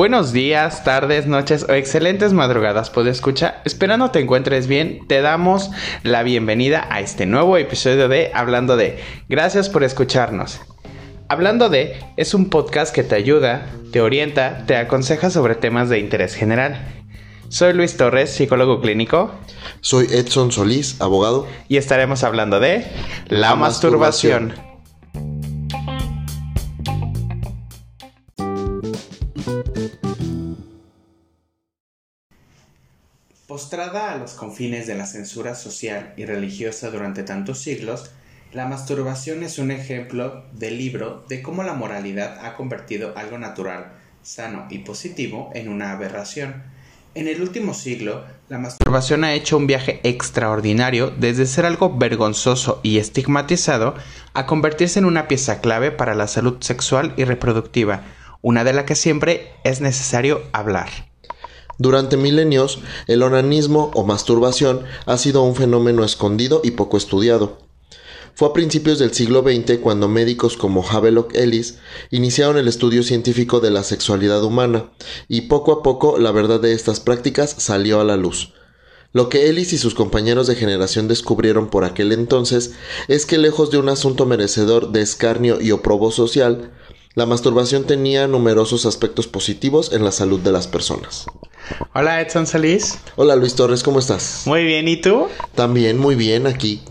Buenos días, tardes, noches o excelentes madrugadas, puedo escuchar. Esperando te encuentres bien, te damos la bienvenida a este nuevo episodio de Hablando de. Gracias por escucharnos. Hablando de es un podcast que te ayuda, te orienta, te aconseja sobre temas de interés general. Soy Luis Torres, psicólogo clínico. Soy Edson Solís, abogado. Y estaremos hablando de la, masturbación. masturbación. Postrada a los confines de la censura social y religiosa durante tantos siglos, la masturbación es un ejemplo del libro de cómo la moralidad ha convertido algo natural, sano y positivo en una aberración. En el último siglo, la masturbación ha hecho un viaje extraordinario desde ser algo vergonzoso y estigmatizado a convertirse en una pieza clave para la salud sexual y reproductiva, una de la que siempre es necesario hablar. Durante milenios, el onanismo o masturbación ha sido un fenómeno escondido y poco estudiado. Fue a principios del siglo XX cuando médicos como Havelock Ellis iniciaron el estudio científico de la sexualidad humana, y poco a poco la verdad de estas prácticas salió a la luz. Lo que Ellis y sus compañeros de generación descubrieron por aquel entonces es que lejos de un asunto merecedor de escarnio y oprobo social, la masturbación tenía numerosos aspectos positivos en la salud de las personas. Hola Edson Salís. Hola Luis Torres, ¿cómo estás? Muy bien, ¿y tú? También muy bien aquí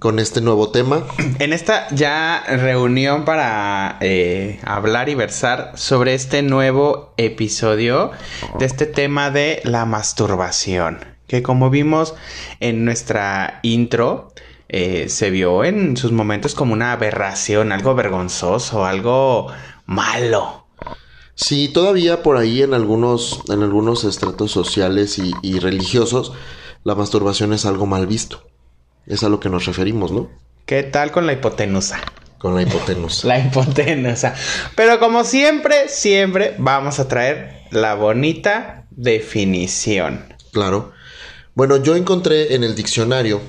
con este nuevo tema. En esta ya reunión para eh, hablar y versar sobre este nuevo episodio de este tema de la masturbación, que como vimos en nuestra intro, eh, se vio en sus momentos como una aberración, algo vergonzoso, algo malo. Sí, todavía por ahí en algunos, en algunos estratos sociales y, religiosos, la masturbación es algo mal visto. Es a lo que nos referimos, ¿no? ¿Qué tal con la hipotenusa? Con la hipotenusa. la hipotenusa. Pero como siempre, siempre vamos a traer la bonita definición. Claro. Bueno, yo encontré en el diccionario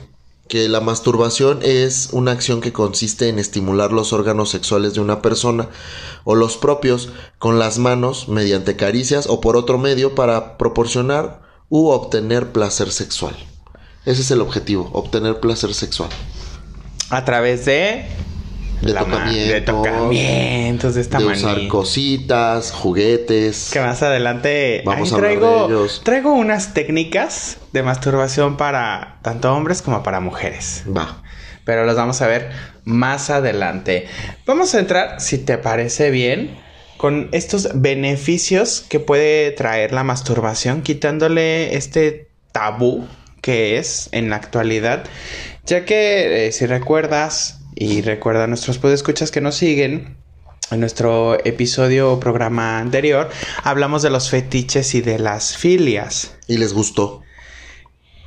que la masturbación es una acción que consiste en estimular los órganos sexuales de una persona o los propios con las manos mediante caricias o por otro medio para proporcionar u obtener placer sexual. Ese es el objetivo, obtener placer sexual. A través de de, tocamientos, de tocamientos de esta de usar cositas, juguetes. Que más adelante Vamos a traigo, de traigo unas técnicas de masturbación para tanto hombres como para mujeres. Va. Pero las vamos a ver más adelante. Vamos a entrar, si te parece bien, con estos beneficios que puede traer la masturbación, quitándole este tabú que es en la actualidad, ya que eh, si recuerdas y recuerda a nuestros podescuchas que nos siguen. En nuestro episodio o programa anterior hablamos de los fetiches y de las filias. ¿Y les gustó?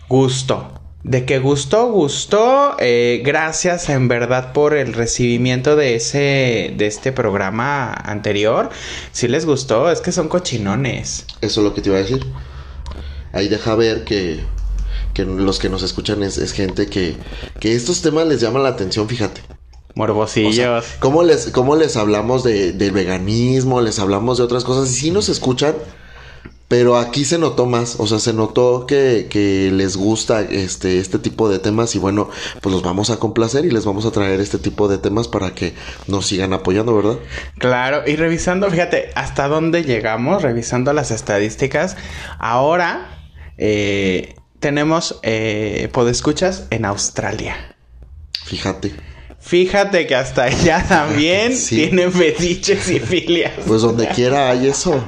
Gusto. De que gustó, gustó. Eh, gracias en verdad por el recibimiento de ese, de este programa anterior. Si les gustó, es que son cochinones. Eso es lo que te iba a decir. Ahí deja ver que que los que nos escuchan es, gente que, que estos temas les llaman la atención, fíjate. Morbosillos. ¿cómo, les, ¿Cómo les hablamos de, del veganismo? Les hablamos de otras cosas. Y sí nos escuchan, pero aquí se notó más. O sea, se notó que, que, les gusta este, este tipo de temas. Y bueno, pues los vamos a complacer y les vamos a traer este tipo de temas para que nos sigan apoyando, ¿verdad? Claro, y revisando, fíjate, hasta dónde llegamos, revisando las estadísticas. Ahora, eh, tenemos eh, podescuchas en Australia. Fíjate. Fíjate que hasta allá también tienen fetiches y filias. Pues donde quiera hay eso.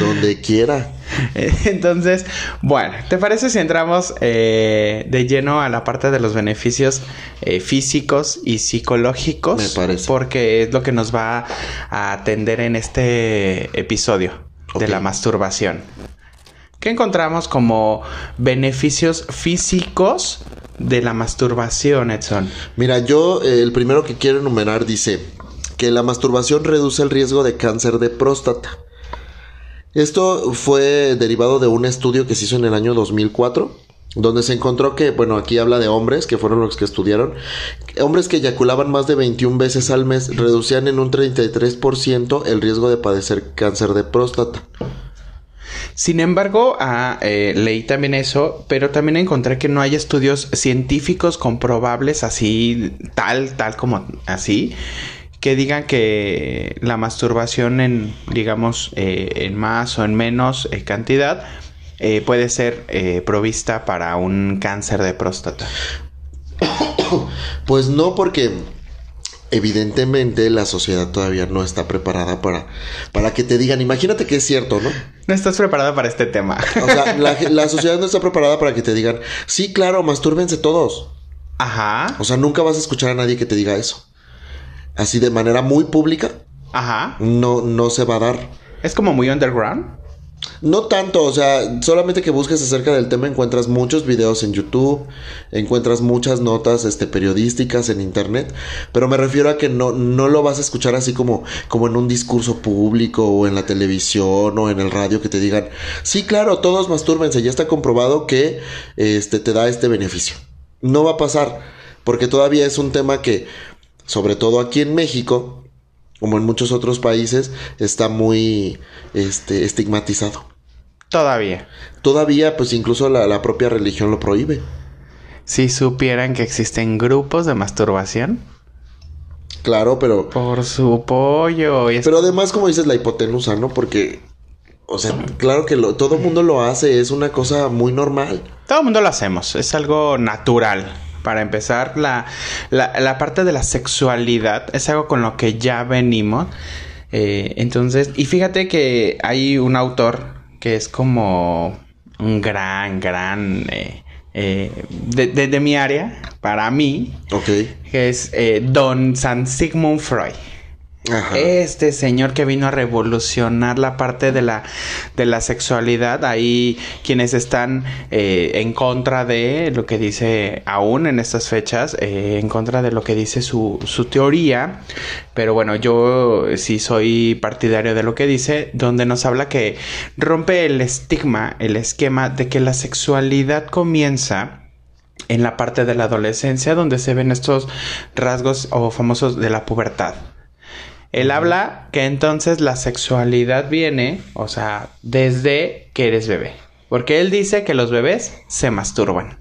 donde quiera. Entonces, bueno, ¿te parece si entramos eh, de lleno a la parte de los beneficios eh, físicos y psicológicos? Me parece. Porque es lo que nos va a atender en este episodio de la masturbación. ¿Qué encontramos como beneficios físicos de la masturbación, Edson? Mira, yo eh, el primero que quiero enumerar dice que la masturbación reduce el riesgo de cáncer de próstata. Esto fue derivado de un estudio que se hizo en el año 2004 donde se encontró que, bueno, aquí habla de hombres, que fueron los que estudiaron, hombres que eyaculaban más de 21 veces al mes reducían en un 33% el riesgo de padecer cáncer de próstata. Sin embargo, ah, eh, leí también eso, pero también encontré que no hay estudios científicos comprobables así, tal, tal como así, que digan que la masturbación en, digamos, eh, en más o en menos eh, cantidad puede ser provista para un cáncer de próstata. Pues no, porque evidentemente la sociedad todavía no está preparada para, para que te digan, imagínate que es cierto, ¿no? No estás preparada para este tema. O sea, la, la sociedad no está preparada para que te digan, sí, claro, mastúrbense todos. Ajá. O sea, nunca vas a escuchar a nadie que te diga eso. Así de manera muy pública. Ajá. No, no se va a dar. Es como muy underground. No tanto, o sea, solamente que busques acerca del tema encuentras muchos videos en YouTube, encuentras muchas notas este, periodísticas en internet, pero me refiero a que no, no lo vas a escuchar así como, como en un discurso público o en la televisión o en el radio que te digan, sí, claro, todos mastúrbense, ya está comprobado que este, te da este beneficio. No va a pasar, porque todavía es un tema que, sobre todo aquí en México, como en muchos otros países, está muy este, estigmatizado. Todavía. Todavía, pues incluso la, propia religión lo prohíbe. Si supieran que existen grupos de masturbación. Claro, pero... Por su pollo. Pero además, como dices, la hipotenusa, ¿no? Porque... O sea, claro que lo, todo el mundo lo hace, es una cosa muy normal. Todo el mundo lo hacemos, es algo natural. Para empezar, la, la, parte de la sexualidad es algo con lo que ya venimos. Eh, entonces, y fíjate que hay un autor que es como un gran, gran... Eh, eh, de, mi área, para mí, que es Don San Sigmund Freud. Este señor que vino a revolucionar la parte de la, de la sexualidad, ahí quienes están eh, en contra de lo que dice aún en estas fechas, eh, en contra de lo que dice su, su teoría, pero bueno, yo sí soy partidario de lo que dice, donde nos habla que rompe el estigma, el esquema de que la sexualidad comienza en la parte de la adolescencia, donde se ven estos rasgos o famosos de la pubertad. Él habla que entonces la sexualidad viene, o sea, desde que eres bebé. Porque él dice que los bebés se masturban.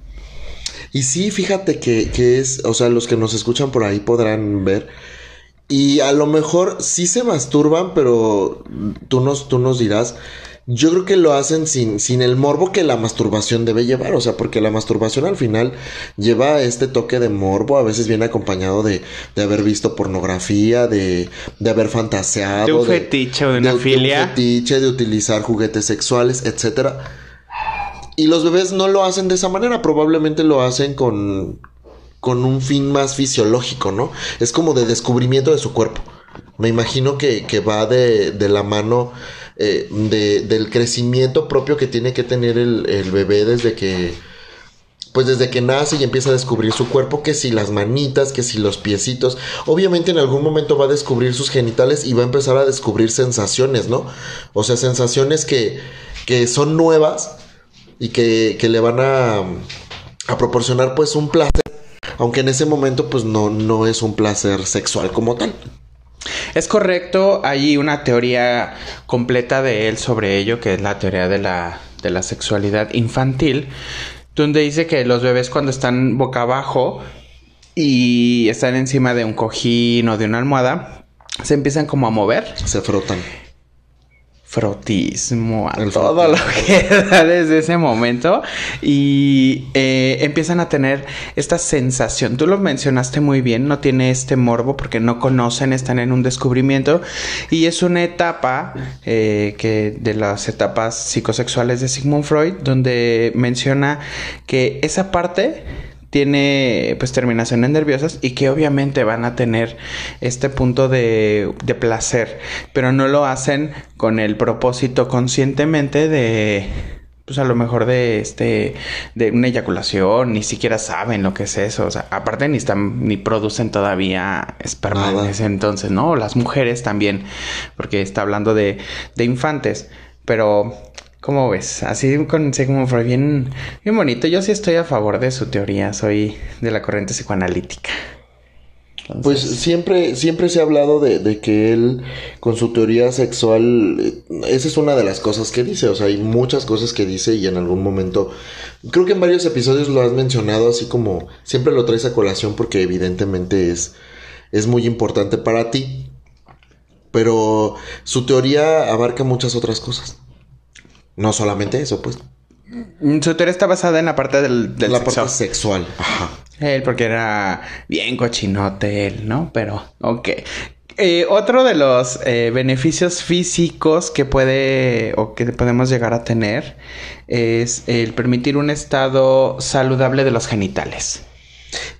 Y sí, fíjate que, que es, o sea, los que nos escuchan por ahí podrán ver. Y a lo mejor sí se masturban, pero tú nos, tú nos dirás yo creo que lo hacen sin, sin el morbo que la masturbación debe llevar, o sea, porque la masturbación al final lleva este toque de morbo, a veces viene acompañado de, de haber visto pornografía, de, de haber fantaseado. De un fetiche o de una filia. De un fetiche, de utilizar juguetes sexuales, etcétera. Y los bebés no lo hacen de esa manera, probablemente lo hacen con, con un fin más fisiológico, ¿no? Es como de descubrimiento de su cuerpo. Me imagino que, que va de, de la mano eh, de, del crecimiento propio que tiene que tener el, bebé desde que, pues desde que nace y empieza a descubrir su cuerpo, que si las manitas, que si los piecitos, obviamente en algún momento va a descubrir sus genitales y va a empezar a descubrir sensaciones, ¿no? O sea, sensaciones que, que son nuevas y que, que le van a, a, proporcionar pues un placer, aunque en ese momento pues no, no es un placer sexual como tal. Es correcto, hay una teoría completa de él sobre ello, que es la teoría de la, de la sexualidad infantil, donde dice que los bebés cuando están boca abajo y están encima de un cojín o de una almohada, se empiezan como a mover. Se frotan frotismo, a todo lo que da desde ese momento y eh, empiezan a tener esta sensación. Tú lo mencionaste muy bien, no tiene este morbo porque no conocen, están en un descubrimiento y es una etapa eh, que de las etapas psicosexuales de Sigmund Freud donde menciona que esa parte tiene pues terminaciones nerviosas y que obviamente van a tener este punto de, de placer, pero no lo hacen con el propósito conscientemente de pues a lo mejor de este de una eyaculación ni siquiera saben lo que es eso o sea aparte ni están ni producen todavía esperma en ese entonces no las mujeres también porque está hablando de, de infantes pero ¿Cómo ves? Así con como fue bien, bien bonito. Yo sí estoy a favor de su teoría. Soy de la corriente psicoanalítica. Pues siempre, siempre se ha hablado de, que él, con su teoría sexual, eh, esa es una de las cosas que dice, o sea, hay muchas cosas que dice y en algún momento, creo que en varios episodios lo has mencionado, así como siempre lo traes a colación porque evidentemente es, es muy importante para ti, pero su teoría abarca muchas otras cosas. No solamente eso, pues. Su teoría está basada en la parte del, del la parte sexual. Ajá. Él, porque era bien cochinote él, ¿no? Pero, ok. Eh, otro de los eh, beneficios físicos que puede o que podemos llegar a tener es el permitir un estado saludable de los genitales.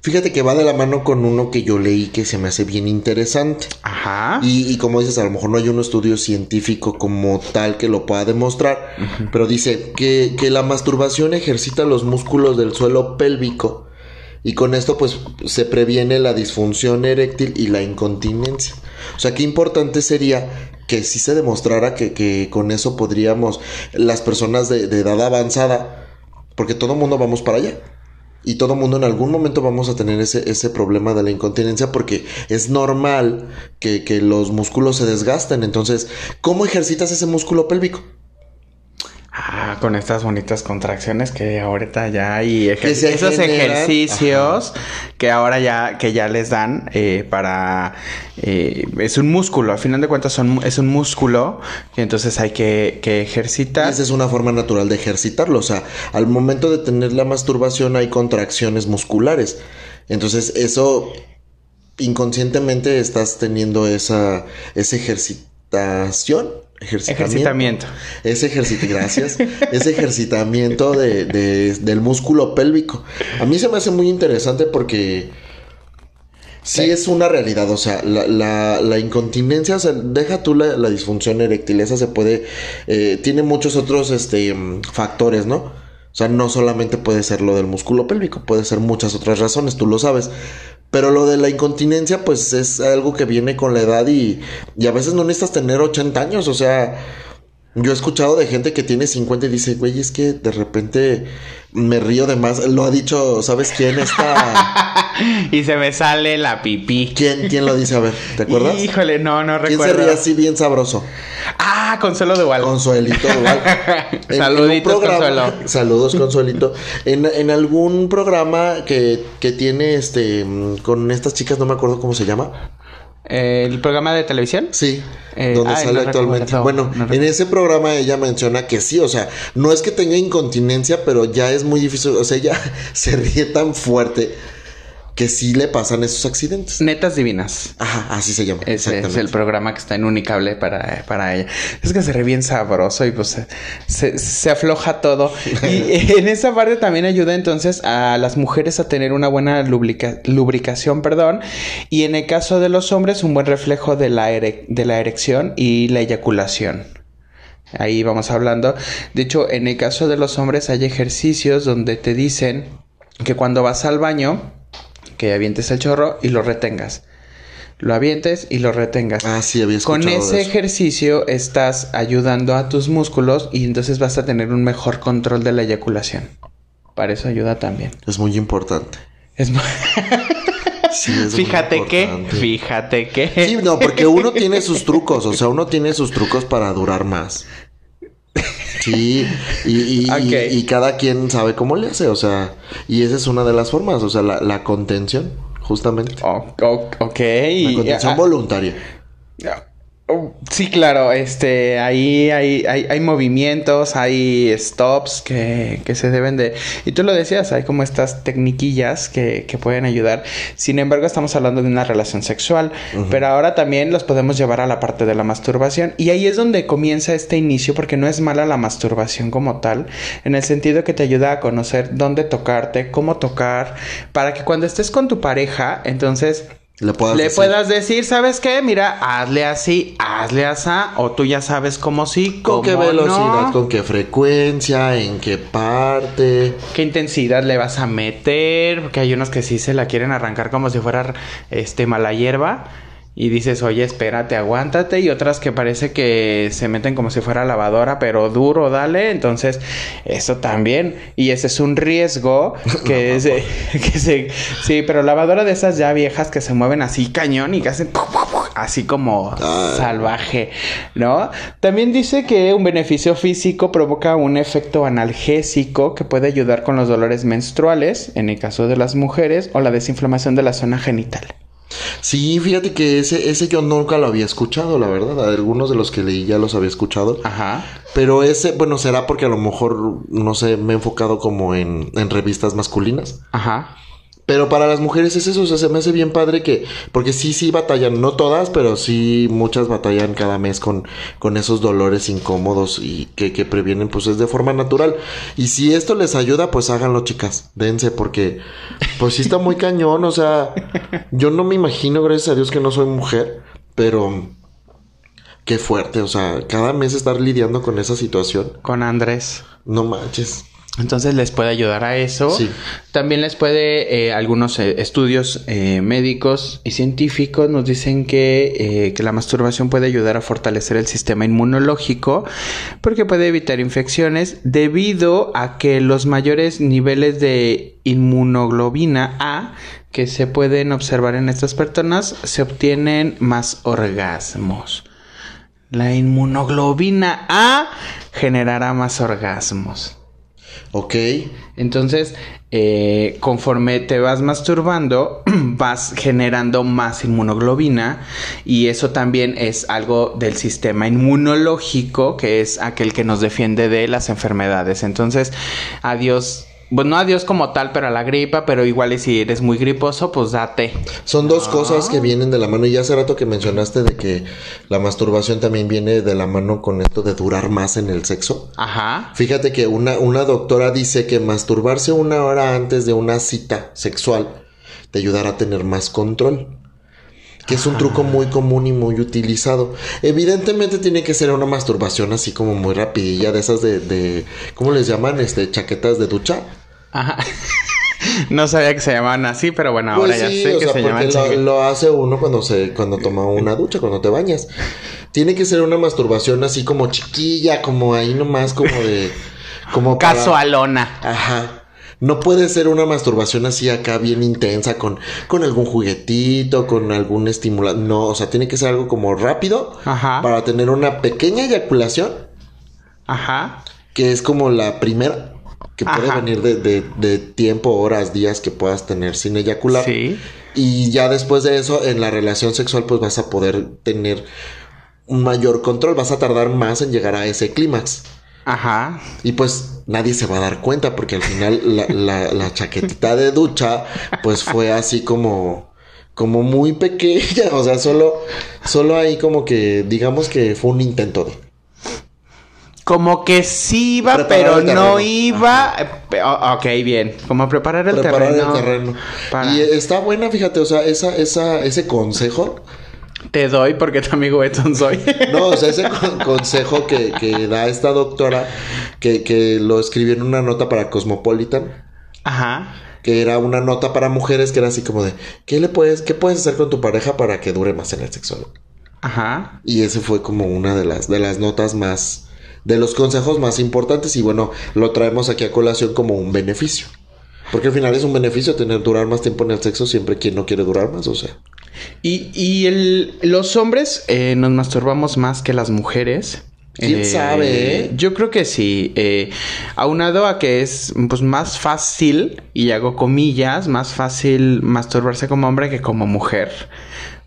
Fíjate que va de la mano con uno que yo leí que se me hace bien interesante. Ajá. Y, como dices, a lo mejor no hay un estudio científico como tal que lo pueda demostrar, pero dice que, que la masturbación ejercita los músculos del suelo pélvico y con esto pues se previene la disfunción eréctil y la incontinencia. O sea, qué importante sería que si se demostrara que, con eso podríamos, las personas de, edad avanzada, porque todo mundo vamos para allá. Y todo mundo en algún momento vamos a tener ese, ese problema de la incontinencia porque es normal que, que los músculos se desgasten. Entonces, ¿cómo ejercitas ese músculo pélvico? Ah, con estas bonitas contracciones que ahorita ya hay esos ejercicios que ahora ya que ya les dan eh, para eh, es un músculo, al final de cuentas son, es un músculo que entonces hay que, que ejercitar. esa es una forma natural de ejercitarlo, o sea, al momento de tener la masturbación hay contracciones musculares. Entonces, eso inconscientemente estás teniendo esa, esa ejercitación Ejercitamiento. Ese ejercitamiento, gracias. ese ejercitamiento de, del músculo pélvico. A mí se me hace muy interesante porque sí, es una realidad. O sea, la, la, incontinencia, o sea, deja tú la, disfunción eréctil. Esa se puede. Eh, tiene muchos otros este, factores, ¿no? O sea, no solamente puede ser lo del músculo pélvico, puede ser muchas otras razones, tú lo sabes. Pero lo de la incontinencia, pues es algo que viene con la edad y, y a veces no necesitas tener 80 años. O sea, yo he escuchado de gente que tiene 50 y dice, güey, es que de repente me río de más. Lo ha dicho, ¿sabes quién está? y se me sale la pipí. ¿Quién, ¿Quién lo dice? A ver, ¿te acuerdas? Híjole, no, no recuerdo. ¿Quién se ríe así bien sabroso? Ah, Consuelo de Igual. Consuelito de Igual. Saluditos, Consuelo. Saludos, Consuelito. En, en algún programa que, que tiene este con estas chicas, no me acuerdo cómo se llama. ¿El programa de televisión? Sí, eh, donde sale actualmente. bueno, en ese programa ella menciona que sí, o sea, no es que tenga incontinencia, pero ya es muy difícil, o sea, ella se ríe tan fuerte que sí le pasan esos accidentes. Netas Divinas. Ajá, así se llama. Ese es el programa que está en Unicable para, para ella. Es que se re bien sabroso y pues se, se afloja todo. y en esa parte también ayuda entonces a las mujeres a tener una buena lubricación, perdón. Y en el caso de los hombres, un buen reflejo de la, de la erección y la eyaculación. Ahí vamos hablando. De hecho, en el caso de los hombres hay ejercicios donde te dicen que cuando vas al baño, que avientes el chorro y lo retengas. Lo avientes y lo retengas. Ah, sí, había Con ese ejercicio estás ayudando a tus músculos y entonces vas a tener un mejor control de la eyaculación. Para eso ayuda también. Es muy importante. Es muy... Sí, es fíjate que, fíjate que. Sí, no, porque uno tiene sus trucos, o sea, uno tiene sus trucos para durar más. Sí, y, y, cada quien sabe cómo le hace, o sea, y esa es una de las formas, o sea, la, la contención, justamente. Oh, ok. La contención voluntaria. Sí, claro, este, ahí hay, hay, hay movimientos, hay stops que, que, se deben de... Y tú lo decías, hay como estas tecniquillas que, que pueden ayudar. Sin embargo, estamos hablando de una relación sexual, pero ahora también los podemos llevar a la parte de la masturbación. Y ahí es donde comienza este inicio, porque no es mala la masturbación como tal, en el sentido que te ayuda a conocer dónde tocarte, cómo tocar, para que cuando estés con tu pareja, entonces le, puedas decir, ¿sabes qué? Mira, hazle así, hazle así, o tú ya sabes cómo sí, con qué velocidad, con qué frecuencia, en qué parte, qué intensidad le vas a meter, porque hay unos que sí se la quieren arrancar como si fuera este mala hierba. Y dices, oye, espérate, aguántate, y otras que parece que se meten como si fuera lavadora, pero duro, dale, entonces eso también, y ese es un riesgo que, es, que se, sí, pero lavadora de esas ya viejas que se mueven así cañón y que hacen así como salvaje, ¿no? También dice que un beneficio físico provoca un efecto analgésico que puede ayudar con los dolores menstruales, en el caso de las mujeres, o la desinflamación de la zona genital. Sí, fíjate que ese, ese yo nunca lo había escuchado, la verdad. Algunos de los que leí ya los había escuchado. Ajá. Pero ese, bueno, será porque a lo mejor, no sé, me he enfocado como en, en revistas masculinas. Ajá. Pero para las mujeres es eso, o sea, se me hace bien padre que, porque sí, sí batallan, no todas, pero sí muchas batallan cada mes con, con esos dolores incómodos y que, que previenen, pues es de forma natural. Y si esto les ayuda, pues háganlo, chicas, dense, porque pues sí está muy cañón, o sea, yo no me imagino, gracias a Dios, que no soy mujer, pero qué fuerte, o sea, cada mes estar lidiando con esa situación. Con Andrés. No manches. Entonces les puede ayudar a eso. Sí. También les puede, eh, algunos eh, estudios eh, médicos y científicos nos dicen que, que la masturbación puede ayudar a fortalecer el sistema inmunológico porque puede evitar infecciones debido a que los mayores niveles de inmunoglobina A que se pueden observar en estas personas se obtienen más orgasmos. La inmunoglobina A generará más orgasmos. Ok. Entonces, eh, conforme te vas masturbando, vas generando más inmunoglobina y eso también es algo del sistema inmunológico, que es aquel que nos defiende de las enfermedades. Entonces, adiós. Pues no adiós como tal, pero a la gripa, pero igual y si eres muy griposo, pues date. Son dos Ah. cosas que vienen de la mano. Y ya hace rato que mencionaste de que la masturbación también viene de la mano con esto de durar más en el sexo. Ajá. Fíjate que una, una doctora dice que masturbarse una hora antes de una cita sexual te ayudará a tener más control. Que es un truco muy común y muy utilizado. Evidentemente tiene que ser una masturbación así como muy rapidilla, de esas de, de ¿cómo les llaman? Este, chaquetas de ducha. Ajá. no sabía que se llamaban así, pero bueno, ahora Pues ya sé o que sea, se llaman lo, lo hace uno cuando se cuando toma una ducha, cuando te bañas. Tiene que ser una masturbación así como chiquilla, como ahí nomás como de como para- Casualona. Ajá. No puede ser una masturbación así acá bien intensa con, con algún juguetito, con algún estimulante. No, o sea, tiene que ser algo como rápido Ajá. para tener una pequeña eyaculación, Ajá. que es como la primera, que puede venir de, de- de tiempo, horas, días que puedas tener sin eyacular. Sí. Y ya después de eso, en la relación sexual, pues vas a poder tener un mayor control, vas a tardar más en llegar a ese clímax. Ajá. Y pues nadie se va a dar cuenta porque al final la, la, la chaquetita de ducha pues fue así como como muy pequeña, o sea, solo solo ahí como que digamos que fue un intento de. Como que sí iba, Preparar pero no iba. eh, pe- o- ok, bien. Como preparar el preparar terreno. el terreno. para- Y está buena, fíjate, o sea, esa esa ese consejo Te doy porque tu amigo Edson soy. No, o sea, ese con- consejo que, que da esta doctora, que, que lo escribió en una nota para Cosmopolitan, Ajá. que era una nota para mujeres que era así como de, ¿qué le puedes, qué puedes hacer con tu pareja para que dure más en el sexo? Ajá. Y ese fue como una de las, de las notas más, de los consejos más importantes y bueno, lo traemos aquí a colación como un beneficio. Porque al final es un beneficio tener durar más tiempo en el sexo siempre quien no quiere durar más, o sea. Y, y el, los hombres eh, nos masturbamos más que las mujeres. ¿Quién sabe, eh? Yo creo que sí. Eh, aunado a que es pues, más fácil, y hago comillas, más fácil masturbarse como hombre que como mujer.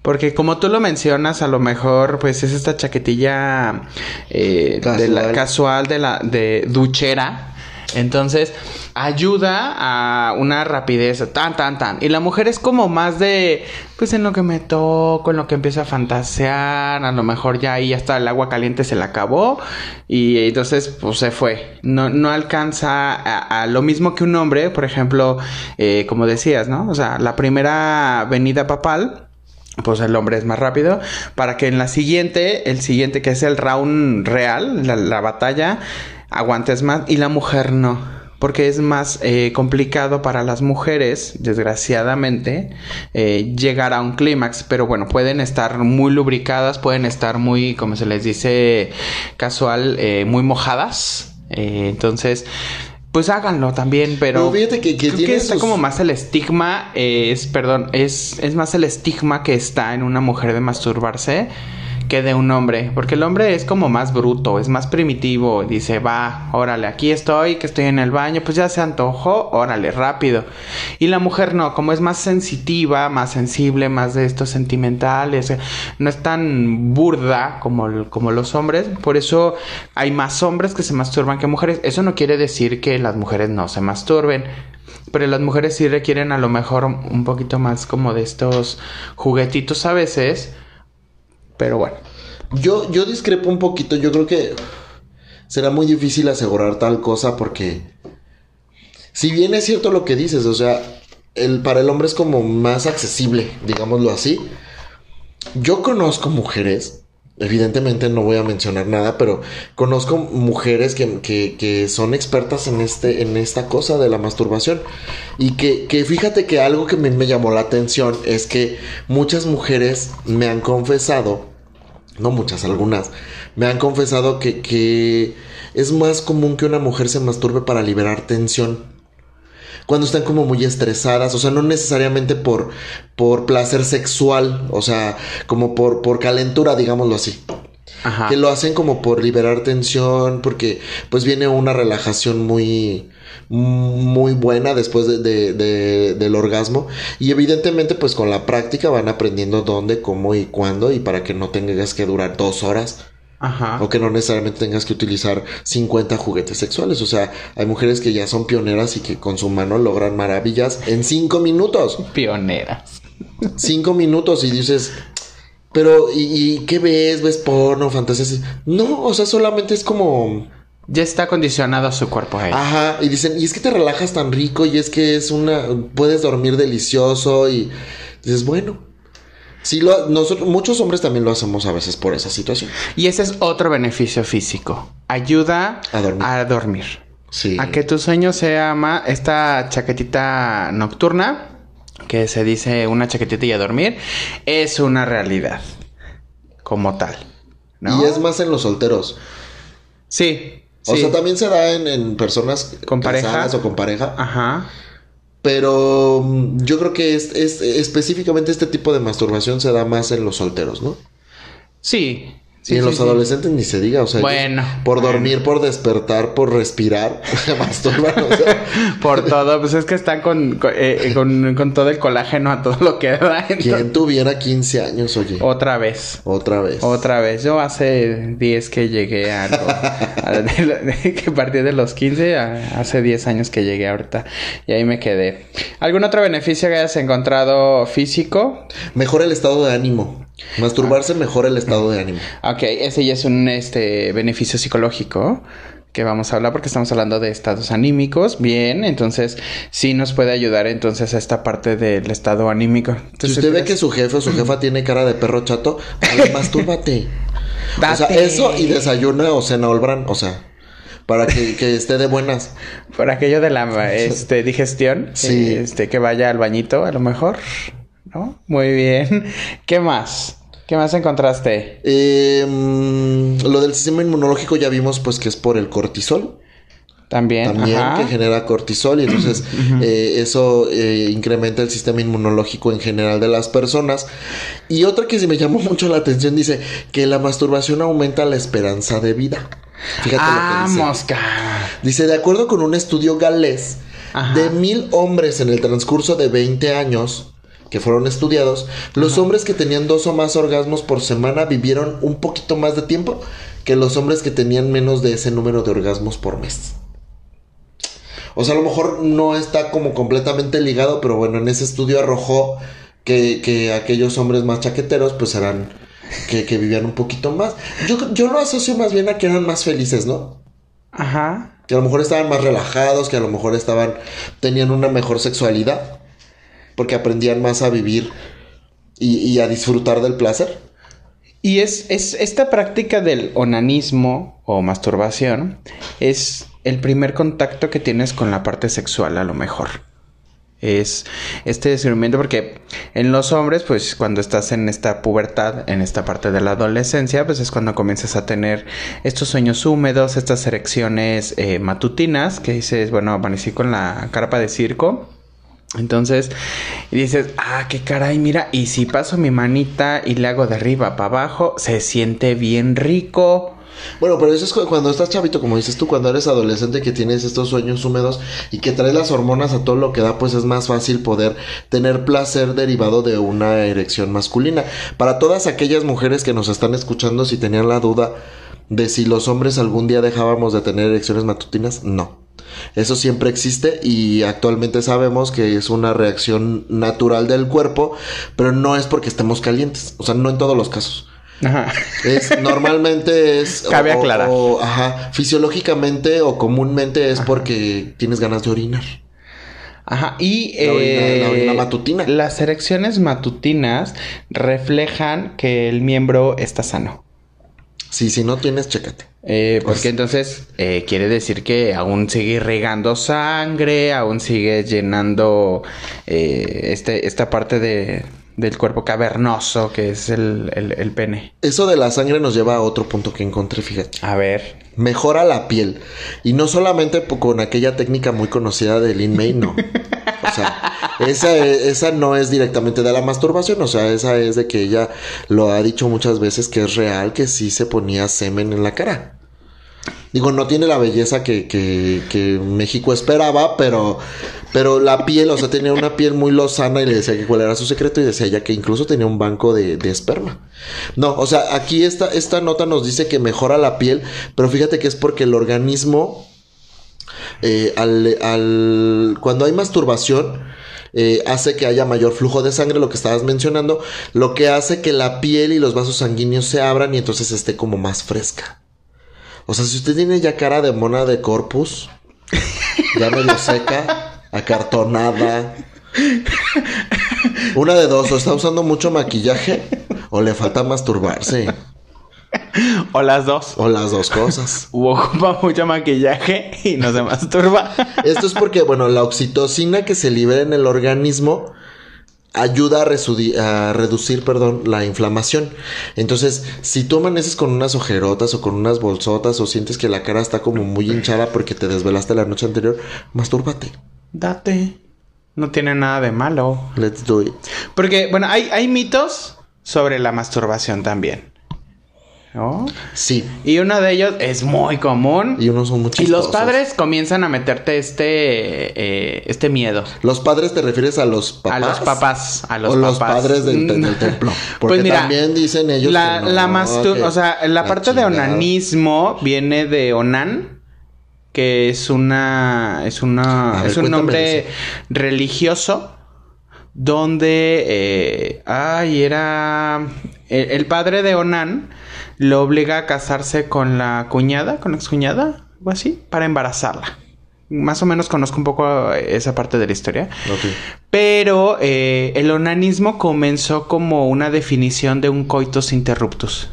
Porque como tú lo mencionas, a lo mejor pues es esta chaquetilla eh, de la, Casual. casual de la de duchera. Entonces, ayuda a una rapidez tan, tan, tan. Y la mujer es como más de, pues en lo que me toco, en lo que empiezo a fantasear, a lo mejor ya ahí hasta el agua caliente se la acabó y entonces pues se fue. No, no alcanza a, a lo mismo que un hombre, por ejemplo, eh, como decías, ¿no? O sea, la primera venida papal, pues el hombre es más rápido para que en la siguiente, el siguiente que es el round real, la, la batalla, aguantes más y la mujer no. porque es más eh, complicado para las mujeres, desgraciadamente, eh, llegar a un clímax. Pero bueno, pueden estar muy lubricadas, pueden estar muy, como se les dice casual, eh, muy mojadas. entonces, pues háganlo también, pero. fíjate que, que, creo que está como más el estigma, es, perdón, es, es más el estigma que está en una mujer de masturbarse que de un hombre, porque el hombre es como más bruto, es más primitivo, dice, va, órale, aquí estoy, que estoy en el baño, pues ya se antojó, órale, rápido. Y la mujer no, como es más sensitiva, más sensible, más de estos sentimentales, no es tan burda como, como los hombres, por eso hay más hombres que se masturban que mujeres. Eso no quiere decir que las mujeres no se masturben, pero las mujeres sí requieren a lo mejor un poquito más como de estos juguetitos a veces pero bueno. Yo, yo discrepo un poquito. Yo creo que será muy difícil asegurar tal cosa porque. Si bien es cierto lo que dices, o sea, el, para el hombre es como más accesible, digámoslo así. Yo conozco mujeres Evidentemente no voy a mencionar nada, pero conozco mujeres que, que, que, son expertas en, este, en esta cosa de la masturbación. Y que, que fíjate que algo que me, me, llamó la atención es que muchas mujeres me han confesado, no muchas, algunas, me han confesado que, que es más común que una mujer se masturbe para liberar tensión cuando están como muy estresadas, o sea, no necesariamente por, por placer sexual, o sea, como por, por calentura, digámoslo así. Ajá. Que lo hacen como por liberar tensión, porque pues viene una relajación muy, muy buena después de, de, del orgasmo. Y evidentemente pues con la práctica van aprendiendo dónde, cómo y cuándo y para que no tengas que durar dos horas Ajá. O que no necesariamente tengas que utilizar 50 juguetes sexuales. O sea, hay mujeres que ya son pioneras y que con su mano logran maravillas en 5 minutos. Pioneras. 5 minutos y dices, pero ¿y, qué ves? ¿Ves porno, fantasías? No, o sea, solamente es como... Ya está condicionado su cuerpo ahí. Ajá, y dicen, y es que te relajas tan rico y es que es una... puedes dormir delicioso y dices, bueno, Sí, lo, nosotros, muchos hombres también lo hacemos a veces por esa situación. Y ese es otro beneficio físico. Ayuda a dormir. Sí. A que tu sueño sea más esta chaquetita nocturna, que se dice una chaquetita y a dormir, es una realidad como tal. Y es más en los solteros. Sí. O sea, también se da en, personas con pareja o con pareja. Ajá. Pero mm, yo creo que es, específicamente este tipo de masturbación se da más en los solteros, ¿no? Sí, y en los adolescentes ni se diga, o sea, bueno, por dormir, por despertar, por respirar, se masturban, o sea. por todo, pues es que están con, eh, con, con, todo el colágeno a todo lo que da. ¿Quién tuviera 15 años, oye? Otra vez. Otra vez. Otra vez. Yo hace 10 que llegué a, que partí de los 15, hace 10 años que llegué ahorita. Y ahí me quedé. ¿Algún otro beneficio que hayas encontrado físico? Mejora el estado de ánimo. Masturbarse mejora el estado de ánimo. Ok, ese ya es un este, beneficio psicológico que vamos a hablar porque estamos hablando de estados anímicos. Bien, entonces sí nos puede ayudar entonces a esta parte del estado anímico. si usted ve que su jefe o su jefa tiene cara de perro chato, vale, mastúrbate. O sea, eso y desayuna o cena Olbran, o sea, para que, que, esté de buenas. Por aquello de la este, digestión, sí. este, que vaya al bañito a lo mejor. Muy bien. ¿Qué más? ¿Qué más encontraste? Em, lo del sistema inmunológico ya vimos pues que es por el cortisol. También. También que genera cortisol y entonces eh, eso eh, incrementa el sistema inmunológico en general de las personas. Y otra que se me llamó mucho la atención dice que la masturbación aumenta la esperanza de vida. Fíjate ah, lo que dice. mosca. Dice, de acuerdo con un estudio galés, de mil hombres en el transcurso de 20 años, que fueron estudiados, los hombres que tenían dos o más orgasmos por semana vivieron un poquito más de tiempo que los hombres que tenían menos de ese número de orgasmos por mes. O sea, a lo mejor no está como completamente ligado, pero bueno, en ese estudio arrojó que, aquellos hombres más chaqueteros pues eran que, que vivían un poquito más. Yo, yo lo asocio más bien a que eran más felices, ¿no? Ajá. Que a lo mejor estaban más relajados, que a lo mejor estaban, tenían una mejor sexualidad porque aprendían más a vivir y, a disfrutar del placer. Y es, es, esta práctica del onanismo o masturbación es el primer contacto que tienes con la parte sexual a lo mejor. Es este descubrimiento porque en los hombres, pues cuando estás en esta pubertad, en esta parte de la adolescencia, pues es cuando comienzas a tener estos sueños húmedos, estas erecciones eh, matutinas, que dices, bueno, amanecí con la carpa de circo. Entonces, dices, ah, qué caray, mira, y si paso mi manita y le hago de arriba para abajo, se siente bien rico. Bueno, pero eso es cuando estás chavito, como dices tú, cuando eres adolescente que tienes estos sueños húmedos y que traes las hormonas a todo lo que da, pues es más fácil poder tener placer derivado de una erección masculina. Para todas aquellas mujeres que nos están escuchando, si tenían la duda de si los hombres algún día dejábamos de tener erecciones matutinas, no. Eso siempre existe y actualmente sabemos que es una reacción natural del cuerpo, pero no es porque estemos calientes, o sea, no en todos los casos. Ajá. Es, normalmente es. Cabe aclarar. ajá. Fisiológicamente o comúnmente es porque tienes ganas de orinar. Ajá, y la orina, eh, matutina. Las erecciones matutinas reflejan que el miembro está sano. Sí, si no tienes, chécate. Eh, porque pues entonces eh, quiere decir que aún sigue regando sangre, aún sigue llenando este, esta parte de, del cuerpo cavernoso que es el, el, pene. Eso de la sangre nos lleva a otro punto que encontré, fíjate. A ver. Mejora la piel. Y no solamente con aquella técnica muy conocida de Lin May, no. O sea, esa, esa no es directamente de la masturbación, o sea, esa es de que ella lo ha dicho muchas veces que es real que sí se ponía semen en la cara. Digo, no tiene la belleza que, que, México esperaba, pero, pero la piel, o sea, tenía una piel muy lozana y le decía que cuál era su secreto y decía ya que incluso tenía un banco de, de esperma. No, o sea, aquí esta, esta nota nos dice que mejora la piel, pero fíjate que es porque el organismo, eh, al, al, cuando hay masturbación, eh, hace que haya mayor flujo de sangre, lo que estabas mencionando, lo que hace que la piel y los vasos sanguíneos se abran y entonces esté como más fresca. O sea, si usted tiene ya cara de mona de corpus, ya medio seca, acartonada. Una de dos, o está usando mucho maquillaje o le falta masturbarse. O las dos. O las dos cosas. O ocupa mucho maquillaje y no se masturba. Esto es porque, bueno, la oxitocina que se libera en el organismo ayuda a, reducir perdón, la inflamación. Entonces, si tú amaneces con unas ojerotas o con unas bolsotas o sientes que la cara está como muy hinchada porque te desvelaste la noche anterior, mastúrbate. Date. No tiene nada de malo. Let's do it. Porque, bueno, hay, hay mitos sobre la masturbación también. ¿No? Sí. Y uno de ellos es muy común. Y unos son muchos. Y los padres comienzan a meterte este, eh, este miedo. ¿Los padres te refieres a los papás? A los papás, a los o los padres del, templo. Porque pues también dicen ellos la, que la mastur o sea, la, parte de onanismo viene de onan que es una es una es un nombre religioso donde eh, ay era el, padre de Onan lo obliga a casarse con la cuñada, con la excuñada, o así, para embarazarla. Más o menos conozco un poco esa parte de la historia. Pero eh, el onanismo comenzó como una definición de un coitus interruptus.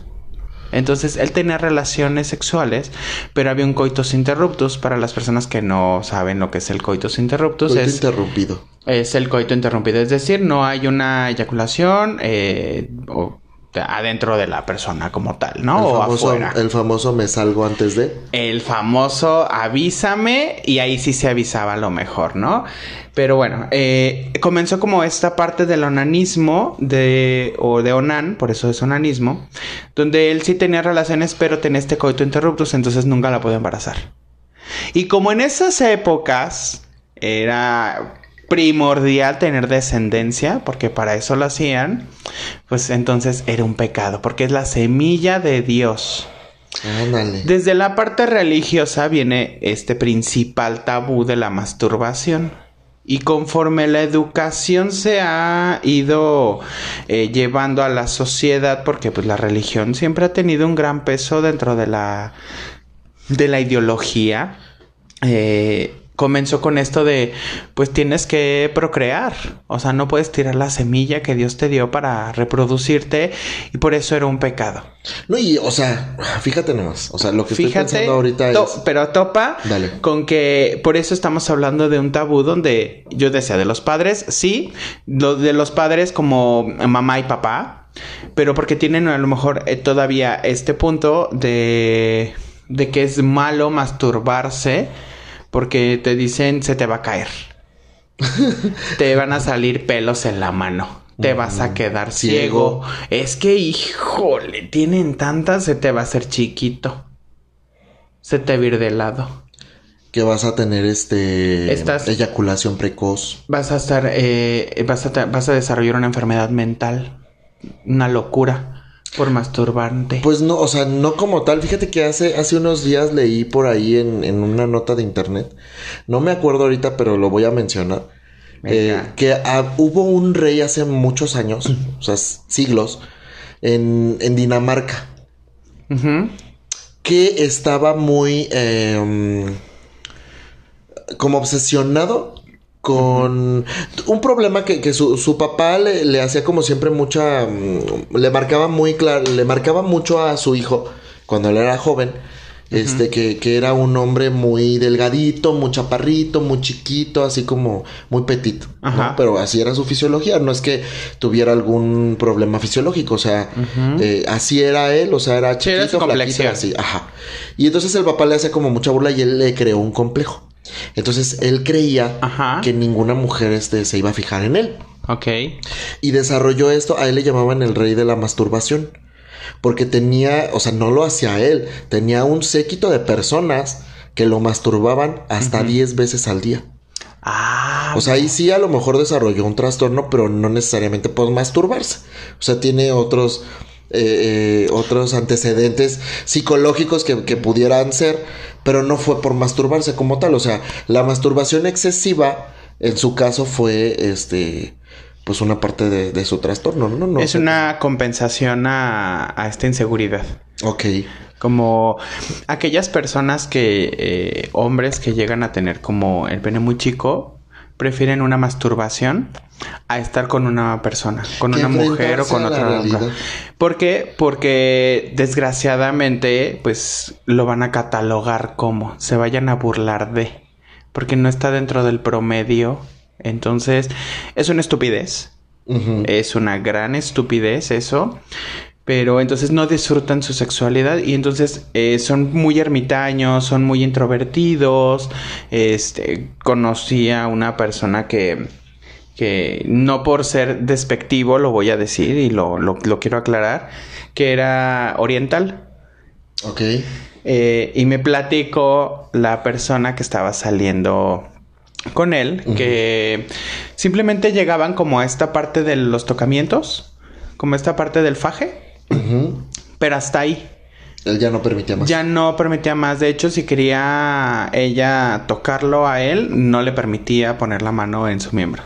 Entonces él tenía relaciones sexuales, pero había un coitus interruptus para las personas que no saben lo que es el coitus interruptus. Coito interrumpido. Es el coito interrumpido, es decir, no hay una eyaculación eh, o adentro de la persona como tal, ¿no? El o famoso, afuera. El famoso me salgo antes de. El famoso avísame y ahí sí se avisaba lo mejor, ¿no? Pero bueno, eh, comenzó como esta parte del onanismo de, o de onan, por eso es onanismo, donde él sí tenía relaciones pero tenía este coito interruptus, entonces nunca la pudo embarazar. Y como en esas épocas era primordial tener descendencia, porque para eso lo hacían, pues entonces era un pecado, porque es la semilla de Dios. Desde la parte religiosa viene este principal tabú de la masturbación. Y conforme la educación se ha ido eh, llevando a la sociedad, porque pues la religión siempre ha tenido un gran peso dentro de la, de la ideología, eh, comenzó con esto de, pues tienes que procrear, o sea, no puedes tirar la semilla que Dios te dio para reproducirte y por eso era un pecado. No, y, o sea, fíjate nomás, o sea, lo que estoy pensando ahorita es... Pero topa con que por eso estamos hablando de un tabú donde yo decía, de los padres, sí, de los padres como mamá y papá, pero porque tienen a lo mejor eh, todavía este punto de, de que es malo masturbarse porque te dicen se te va a caer. te van a salir pelos en la mano. Te vas a quedar ciego. Es que, híjole, tienen tantas, se te va a hacer chiquito. Se te va a ir de lado. Que vas a tener este eyaculación precoz. Vas a estar, eh, vas, a, vas a desarrollar una enfermedad mental. Una locura. Por masturbante. Pues no, o sea, no como tal. Fíjate que hace, hace unos días leí por ahí en, en una nota de internet. No me acuerdo ahorita, pero lo voy a mencionar. Eh, que hubo un rey hace muchos años, o sea, siglos, en, en Dinamarca. Que estaba muy. Em, como obsesionado con un problema que, su, papá le, hacía como siempre mucha mm, le marcaba muy claro le marcaba mucho a su hijo cuando él era joven este que, era un hombre muy delgadito muy chaparrito muy chiquito así como muy petito pero así era su fisiología no es que tuviera algún problema fisiológico o sea eh, así era él o sea era chiquito flaquito así ajá. Y entonces el papá le hacía como mucha burla y él le creó un complejo entonces él creía que ninguna mujer este, se iba a fijar en él. Ok. Y desarrolló esto, a él le llamaban el rey de la masturbación. Porque tenía, o sea, no lo hacía él, tenía un séquito de personas que lo masturbaban hasta 10 veces al día. Ah. O sea, ahí sí a lo mejor desarrolló un trastorno, pero no necesariamente por masturbarse. O sea, tiene otros, eh, eh, otros antecedentes psicológicos que, que pudieran ser pero no fue por masturbarse como tal. O sea, la masturbación excesiva, en su caso, fue este pues una parte de, su trastorno, ¿no? no es una compensación a, a, esta inseguridad. Ok. Como aquellas personas que, eh, hombres que llegan a tener como el pene muy chico, prefieren una masturbación a estar con una persona, con una mujer o con otra. ¿Por qué? Porque desgraciadamente, pues lo van a catalogar como se vayan a burlar de, porque no está dentro del promedio. Entonces, es una estupidez. Es una gran estupidez eso pero entonces no disfrutan su sexualidad y entonces eh, son muy ermitaños, son muy introvertidos. Este, conocí a una persona que, que no por ser despectivo lo voy a decir y lo, lo, quiero aclarar, que era oriental. Ok. Eh, y me platicó la persona que estaba saliendo con él, que simplemente llegaban como a esta parte de los tocamientos, como esta parte del faje pero hasta ahí. Él ya no permitía más. Ya no permitía más. De hecho, si quería ella tocarlo a él, no le permitía poner la mano en su miembro.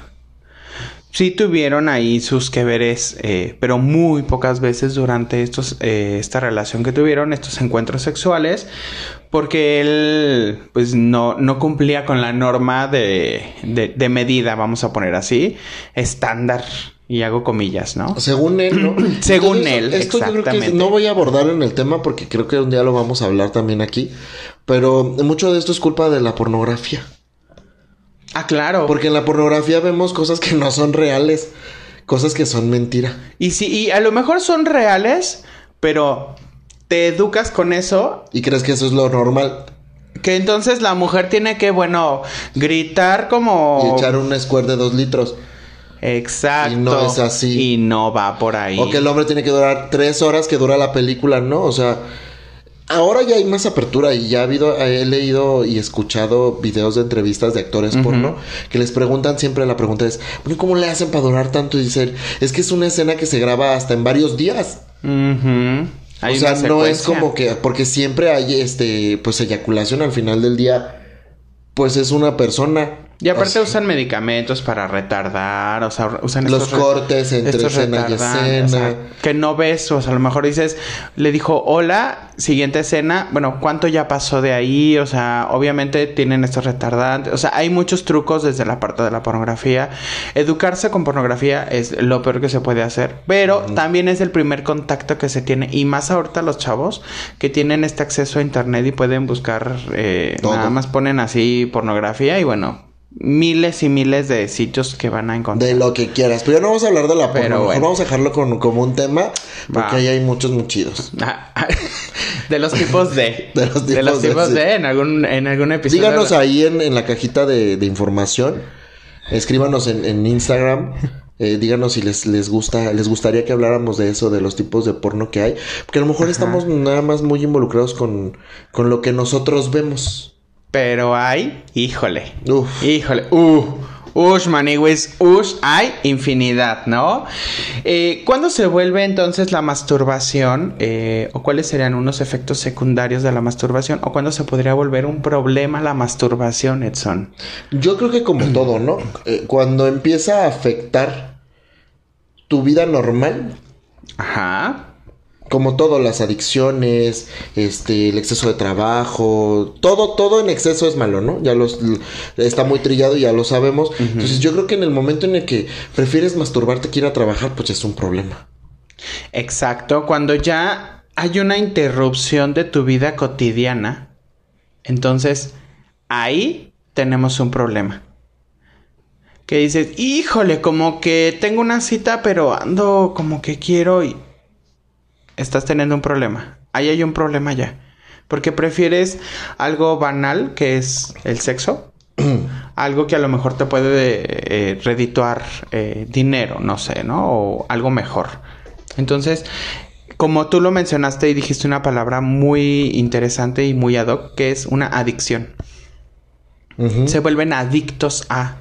Sí tuvieron ahí sus que veres, eh, pero muy pocas veces durante estos, eh, esta relación que tuvieron, estos encuentros sexuales, porque él pues no, no cumplía con la norma de, de medida, vamos a poner así, estándar y hago comillas, ¿no? Según él, ¿no? Según él, esto yo creo que no voy a abordar en el tema porque creo que un día lo vamos a hablar también aquí. Pero mucho de esto es culpa de la pornografía. Ah, claro. Porque en la pornografía vemos cosas que no son reales, cosas que son mentira. Y sí, y a lo mejor son reales, pero te educas con eso. Y crees que eso es lo normal. Que entonces la mujer tiene que, bueno, gritar como. Y echar un squirt de dos litros. Exacto. Y no es así. Y no va por ahí. O que el hombre tiene que durar tres horas que dura la película, ¿no? O sea, ahora ya hay más apertura y ya ha habido, he leído y escuchado videos de entrevistas de actores porno que les preguntan siempre la pregunta es, bueno, ¿cómo le hacen para durar tanto? Y dicen, es que es una escena que se graba hasta en varios días. o sea, no es como que, porque siempre hay este, pues eyaculación al final del día, pues es una persona Y aparte O sea- usan medicamentos para retardar, o sea, usan Los estos cortes entre escena y escena. o sea, que no ves, o sea, a lo mejor dices, le dijo, hola, siguiente escena, bueno, ¿cuánto ya pasó de ahí? O sea, obviamente tienen estos retardantes, o sea, hay muchos trucos desde la parte de la pornografía. Educarse con pornografía es lo peor que se puede hacer, pero también es el primer contacto que se tiene, y más ahorita los chavos que tienen este acceso a internet y pueden buscar, eh, nada más ponen así pornografía y bueno. Miles y miles de sitios que van a encontrar. De lo que quieras. Pero ya no vamos a hablar de la porno. Bueno. Vamos a dejarlo con, como un tema. Porque Va. ahí hay muchos muy chidos. Ah, de los tipos de. De los tipos de, tipos sí. de, en algún, en algún episodio. Díganos ahí en, en la cajita de, de información. Escríbanos en, en Instagram. eh, díganos si les, les gusta, les gustaría que habláramos de eso, de los tipos de porno que hay. Porque a lo mejor estamos nada más muy involucrados con, con lo que nosotros vemos. Pero hay, híjole. Uf. Híjole. Uh. Ush, maniwis, ush, hay infinidad, ¿no? Eh, ¿Cuándo se vuelve entonces la masturbación? Eh, ¿O cuáles serían unos efectos secundarios de la masturbación? ¿O cuándo se podría volver un problema la masturbación, Edson? Yo creo que como todo, ¿no? Eh, cuando empieza a afectar tu vida normal, Ajá. Como todo, las adicciones, este, el exceso de trabajo, todo, todo en exceso es malo, ¿no? Ya los está muy trillado y ya lo sabemos. Entonces yo creo que en el momento en el que prefieres masturbarte que ir a trabajar, pues es un problema. Exacto, cuando ya hay una interrupción de tu vida cotidiana, entonces ahí tenemos un problema. Que dices, híjole, como que tengo una cita, pero ando como que quiero y estás teniendo un problema. Ahí hay un problema ya. Porque prefieres algo banal, que es el sexo, algo que a lo mejor te puede eh, redituar eh, dinero, no sé, ¿no? O algo mejor. Entonces, como tú lo mencionaste y dijiste una palabra muy interesante y muy ad hoc, que es una adicción. Se vuelven adictos a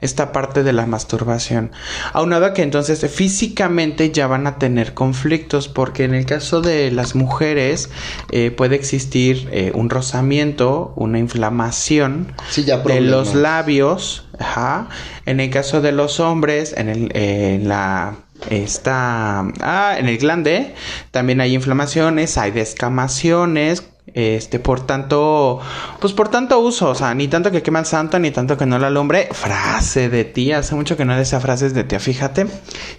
esta parte de la masturbación. Aunado a que entonces físicamente ya van a tener conflictos, porque en el caso de las mujeres eh, puede existir eh, un rozamiento, una inflamación Sí, ya de los labios. Ajá. En el caso de los hombres, en el, eh, en la esta ah, en el glande también hay inflamaciones, hay descamaciones, este, por tanto, pues por tanto uso, o sea, ni tanto que quema el santo, ni tanto que no la alumbre. Frase de tía, hace mucho que no decía frases de tía, fíjate.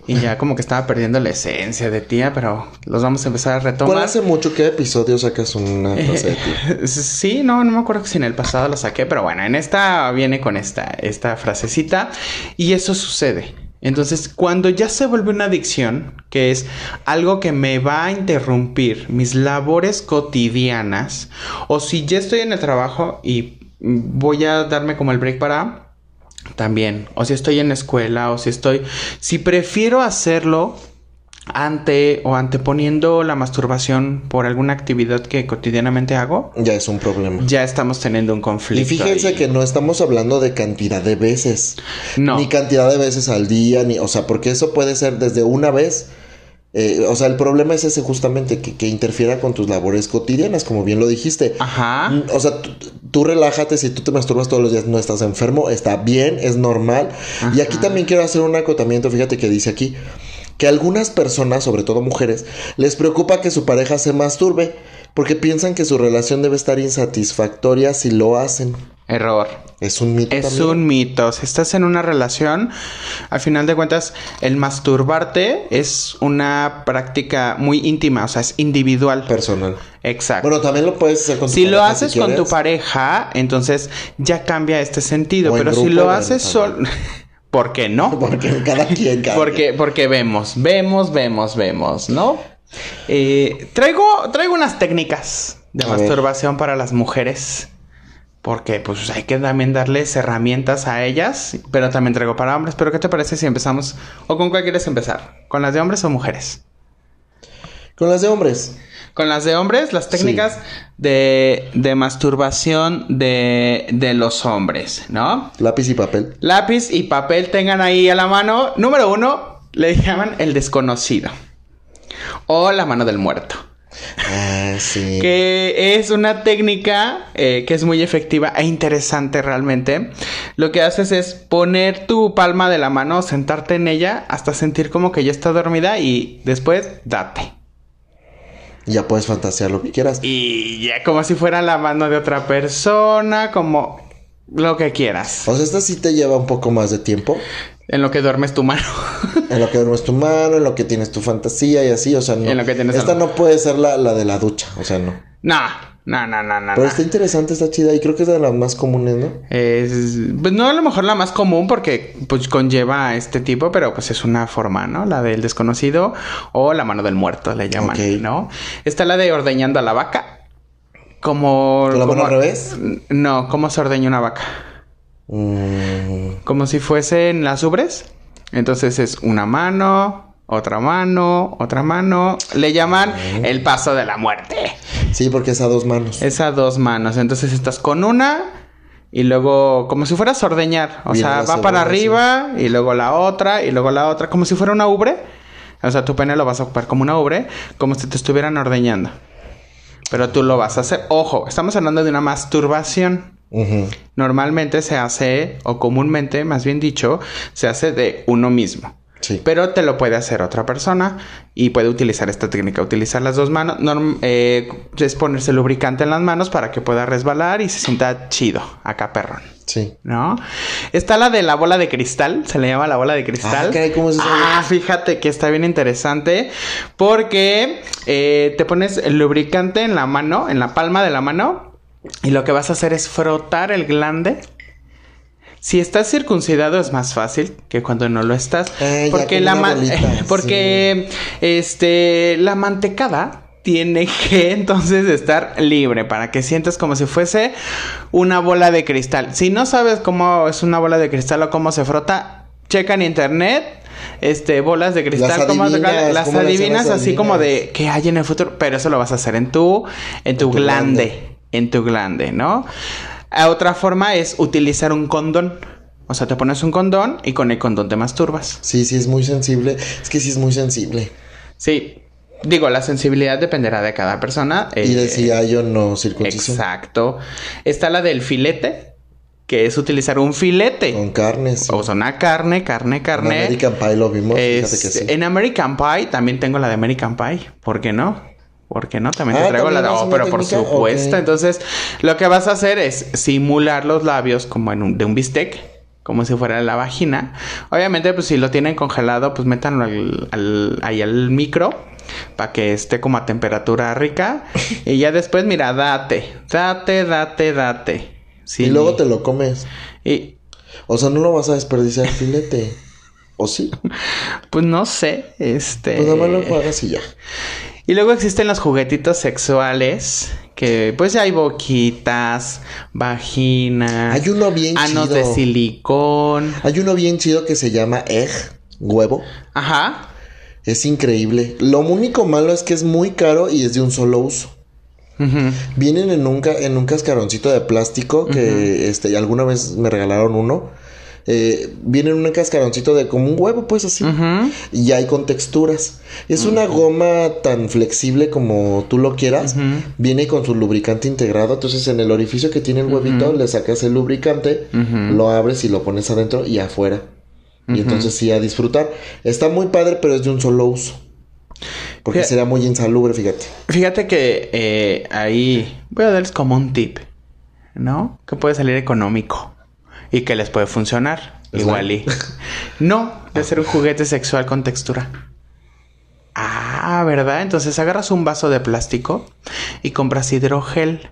Y ya como que estaba perdiendo la esencia de tía, pero los vamos a empezar a ¿Cuál retomar. hace mucho que episodio sacas una frase de ti? Sí, no, no me acuerdo si en el pasado lo saqué, pero bueno, en esta viene con esta, esta frasecita y eso sucede. Entonces, cuando ya se vuelve una adicción, que es algo que me va a interrumpir mis labores cotidianas, o si ya estoy en el trabajo y voy a darme como el break para también, o si estoy en la escuela, o si estoy, si prefiero hacerlo ante o anteponiendo la masturbación por alguna actividad que cotidianamente hago, Ya es un problema. ya estamos teniendo un conflicto. Y fíjense ahí. que no estamos hablando de cantidad de veces. No. Ni cantidad de veces al día, ni, o sea, porque eso puede ser desde una vez. eh, o sea, el problema es ese justamente, que, que interfiera con tus labores cotidianas, como bien lo dijiste. Ajá. Mm, O sea, tú, tú relájate, si tú te masturbas todos los días, no estás enfermo, está bien, es normal. Y aquí también quiero hacer un acotamiento, fíjate que dice aquí, que algunas personas, sobre todo mujeres, les preocupa que su pareja se masturbe, porque piensan que su relación debe estar insatisfactoria si lo hacen. Error. Es un mito. Es también. un mito. Si estás en una relación, al final de cuentas, el masturbarte es una práctica muy íntima, o sea, es individual. personal. Exacto. Bueno, también lo puedes hacer con tu si lo haces si con tu pareja, entonces ya cambia este sentido. O Pero si lo haces solo. ¿Por qué no? Porque cada quien, cada Porque, porque vemos, vemos, vemos, vemos, ¿no? Eh, traigo, traigo unas técnicas de A ver. masturbación para las mujeres. Porque pues hay que también darles herramientas a ellas, pero también traigo para hombres. Pero ¿qué te parece si empezamos? ¿O con cuál quieres empezar? ¿Con las de hombres o mujeres? Con las de hombres. Con las de hombres, las técnicas de, de masturbación de, de los hombres, ¿no? Lápiz y papel. Lápiz y papel tengan ahí a la mano. Número uno, le llaman el desconocido. O la mano del muerto. Ah, sí. Que es una técnica eh, que es muy efectiva e interesante realmente. Lo que haces es poner tu palma de la mano, sentarte en ella hasta sentir como que ya está dormida y después date. Ya puedes fantasear lo que quieras. Y ya como si fuera la mano de otra persona, como lo que quieras. O sea, esta sí te lleva un poco más de tiempo. En lo que duermes tu mano. en lo que duermes tu mano, en lo que tienes tu fantasía y así, o sea, no. En lo que tienes esta no puede ser la, la de la ducha, o sea, no. No, no, no, no, no. Pero está interesante, está chida y creo que es de las más comunes, ¿no? Es, pues no a lo mejor la más común porque pues conlleva este tipo, pero pues es una forma, ¿no? La del desconocido o la mano del muerto le llaman, Ok. ¿no? Está la de ordeñando a la vaca. Como... ¿Con la mano como- al revés? No, ¿cómo se ordeña una vaca? Mm, Como si fuesen las ubres. Entonces es una mano, otra mano, otra mano. Le llaman el paso de la muerte. sí, porque es a dos manos. Es a dos manos. Entonces estás con una y luego como si fueras a ordeñar. O sea, va segunda, para arriba y luego la otra y luego la otra. Como si fuera una ubre. O sea, tu pene lo vas a ocupar como una ubre, como si te estuvieran ordeñando. Pero tú lo vas a hacer. Ojo, estamos hablando de una masturbación. Normalmente se hace, o comúnmente, más bien dicho, se hace de uno mismo. Sí. Pero te lo puede hacer otra persona y puede utilizar esta técnica, utilizar las dos manos. Eh, es ponerse lubricante en las manos para que pueda resbalar y se sienta chido, acá perrón. Sí. ¿No? Está la de la bola de cristal, se le llama la bola de cristal. Ah, caray, ¿cómo? Ah, fíjate que está bien interesante porque eh, te pones el lubricante en la mano, en la palma de la mano, y lo que vas a hacer es frotar el glande. Si estás circuncidado es más fácil que cuando no lo estás, ya porque la bolita, porque este la mantecada tiene que entonces estar libre para que sientas como si fuese una bola de cristal. Si no sabes cómo es una bola de cristal o cómo se frota, checa en internet. Este, bolas de cristal, Las adivinas, las ¿cómo las adivinas así como de qué hay en el futuro, pero eso lo vas a hacer en tu, en tu, tu glande, glande. en tu glande, ¿no? A otra forma es utilizar un condón. O sea, te pones un condón y con el condón te masturbas. Sí, sí, es muy sensible. Es que sí es muy sensible. Sí. Digo, la sensibilidad dependerá de cada persona. y eh, de si hay o no circuncisión. Exacto. Está la del filete, que es utilizar un filete. Con carne, sí. O sea, una carne, carne, En carne. American Pie lo vimos, Es- fíjate que sí. En American Pie también tengo la de American Pie. ¿Por qué no? ¿Por qué no? También Ah, te traigo la de... ¿también es Oh, una pero por supuesto. Entonces, lo que vas a hacer es simular los labios como en un, de un bistec. Como si fuera la vagina. Obviamente, pues si lo tienen congelado, pues métanlo al, al- ahí al micro. Para que esté como a temperatura rica. y ya después, mira, date. Date, date, date. Sí. Y luego te lo comes. Y, O sea, no lo vas a desperdiciar filete. ¿O sí? pues no sé. Este. Pues nada más lo juegas y ya. Y luego existen los juguetitos sexuales. Que pues ya hay boquitas, vagina, Hay uno bien anos chido. de silicón. Hay uno bien chido que se llama egg, huevo. Ajá. Es increíble. Lo único malo es que es muy caro y es de un solo uso. Ujú. Vienen en un, en un cascaroncito de plástico que este, alguna vez me regalaron uno. Eh, viene en un cascaroncito de como un huevo, pues así. Ujú. Y ya hay con texturas. Es una goma tan flexible como tú lo quieras. Viene con su lubricante integrado. Entonces, en el orificio que tiene el huevito, le sacas el lubricante, lo abres y lo pones adentro y afuera. Y entonces sí a disfrutar. Está muy padre, pero es de un solo uso. Porque Fíjate- sería muy insalubre, fíjate. Fíjate que eh, ahí voy a darles como un tip, ¿no? Que puede salir económico y que les puede funcionar. Igual y. No, de ser un juguete sexual con textura. Ah, ¿verdad? Entonces agarras un vaso de plástico y compras hidrogel.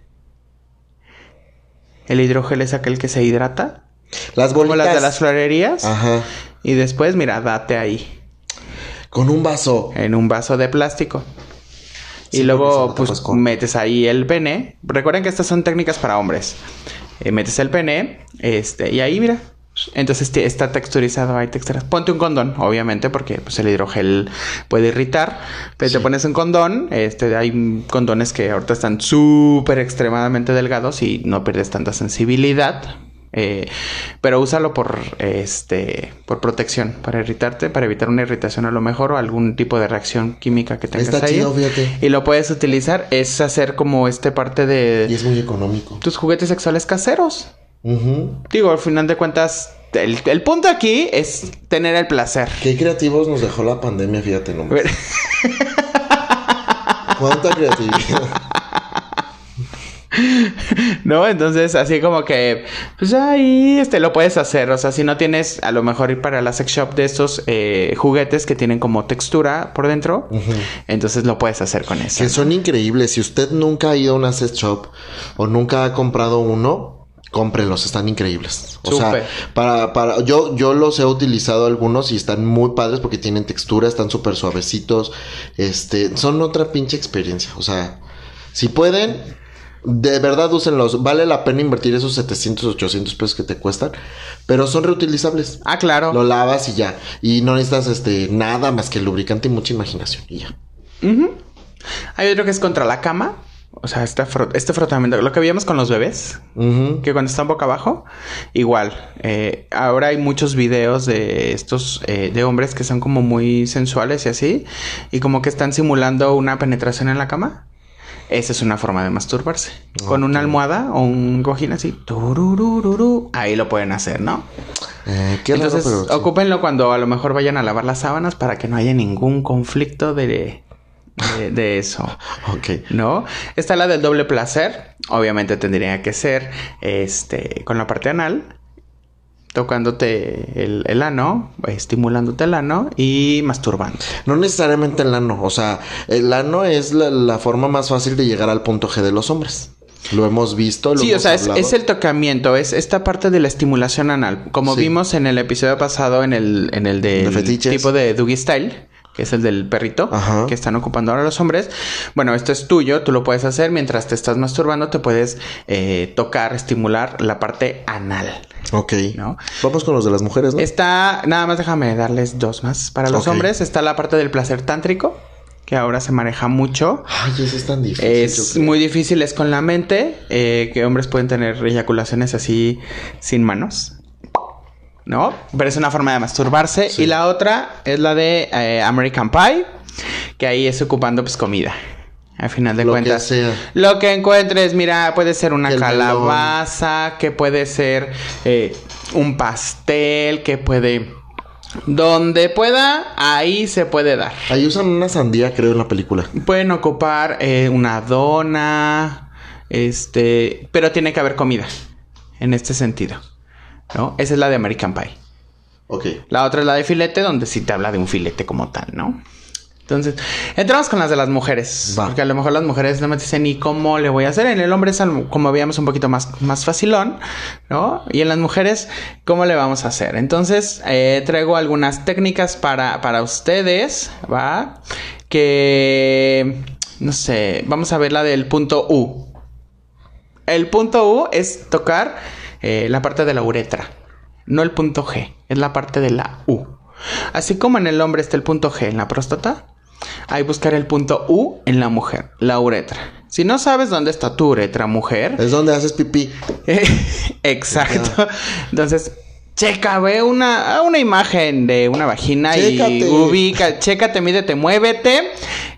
El hidrogel es aquel que se hidrata, Las como bolitas. las de las florerías. Ajá. Y después, mira, date ahí. Con un vaso. en un vaso de plástico. Sí, y luego, pues, metes ahí el pene. Recuerden que estas son técnicas para hombres. Eh, metes el pene, este, y ahí, mira. Entonces está texturizado, hay texturas. Ponte un condón, obviamente, porque pues, el hidrogel puede irritar. Pero te pones un condón. Este, hay condones que ahorita están súper extremadamente delgados y no pierdes tanta sensibilidad. Eh, pero úsalo por este por protección, para irritarte, para evitar una irritación a lo mejor o algún tipo de reacción química que tengas Está ahí. chido, fíjate. Y lo puedes utilizar, es hacer como este parte Y de es muy económico. tus juguetes sexuales caseros. Digo, al final de cuentas, el, el punto aquí es tener el placer. Qué creativos nos dejó la pandemia, fíjate nomás. Cuánta creatividad. ¿No? Entonces, así como que, pues ahí este, lo puedes hacer. O sea, si no tienes, a lo mejor ir para la sex shop de estos eh, juguetes que tienen como textura por dentro, entonces lo puedes hacer con eso. Que son increíbles. Si usted nunca ha ido a una sex shop o nunca ha comprado uno, cómprelos, están increíbles. O sea, para, para, yo, yo los he utilizado algunos y están muy padres porque tienen textura, están súper suavecitos. Este, son otra pinche experiencia. O sea, si pueden, de verdad úsenlos. Vale la pena invertir esos 700, 800 pesos que te cuestan, pero son reutilizables. Ah, claro. Lo lavas y ya. Y no necesitas este nada más que lubricante y mucha imaginación. Y ya. Hay otro que es contra la cama. O sea, este, este frotamiento, lo que veíamos con los bebés, que cuando están boca abajo, igual. eh, ahora hay muchos videos de estos, eh, de hombres que son como muy sensuales y así, y como que están simulando una penetración en la cama. Esa es una forma de masturbarse. Con una almohada o un cojín así, ahí lo pueden hacer, ¿no? Eh, qué raro, Entonces, sí. ocúpenlo cuando a lo mejor vayan a lavar las sábanas para que no haya ningún conflicto de, de, de eso. Ok. ¿No? Está la del doble placer. Obviamente tendría que ser este con la parte anal. Tocándote el, el ano, estimulándote el ano y masturbando. No necesariamente el ano. O sea, el ano es la, la forma más fácil de llegar al punto G de los hombres. Lo hemos visto. Lo Sí, o sea, es, es el tocamiento, es esta parte de la estimulación anal. Como Sí. vimos en el episodio pasado, en el, en el De fetiches. tipo de Doogie Style, que es el del perrito, Ajá. que están ocupando ahora los hombres. Bueno, esto es tuyo, tú lo puedes hacer mientras te estás masturbando, te puedes eh, tocar, estimular la parte anal. Ok. ¿no? Vamos con los de las mujeres, ¿no? Está, nada más déjame darles dos más. Para los hombres está la parte del placer tántrico, que ahora se maneja mucho. Ay, eso es tan difícil. Es muy difícil, es con la mente, eh, que hombres pueden tener eyaculaciones así sin manos. ¿No? Pero es una forma de masturbarse. Sí. Y la otra es la de eh, American Pie, que ahí es ocupando pues comida. Al final de Lo que cuentas. sea. Lo que encuentres, mira, puede ser una El melón. calabaza, que puede ser eh, un pastel, que puede... Donde pueda, ahí se puede dar. Ahí usan una sandía, creo, en la película. Pueden ocupar eh, una dona, este, pero tiene que haber comida en este sentido, ¿no? Esa es la de American Pie. Ok. La otra es la de filete, donde sí te habla de un filete como tal, ¿no? Entonces, entramos con las de las mujeres. Va. Porque a lo mejor las mujeres no me dicen ni cómo le voy a hacer. En el hombre es, como veíamos, un poquito más, más facilón, ¿no? Y en las mujeres, ¿cómo le vamos a hacer? Entonces, eh, traigo algunas técnicas para, para ustedes, ¿va? Que, no sé, vamos a ver la del punto U. El punto U es tocar eh, la parte de la uretra, no el punto G, es la parte de la U. Así como en el hombre está el punto G en la próstata, hay buscar el punto U en la mujer, la uretra. Si no sabes dónde está tu uretra, mujer, Es donde haces pipí. exacto. Entonces, checa, ve una, una imagen de una vagina y ubica, chécate, mídete, muévete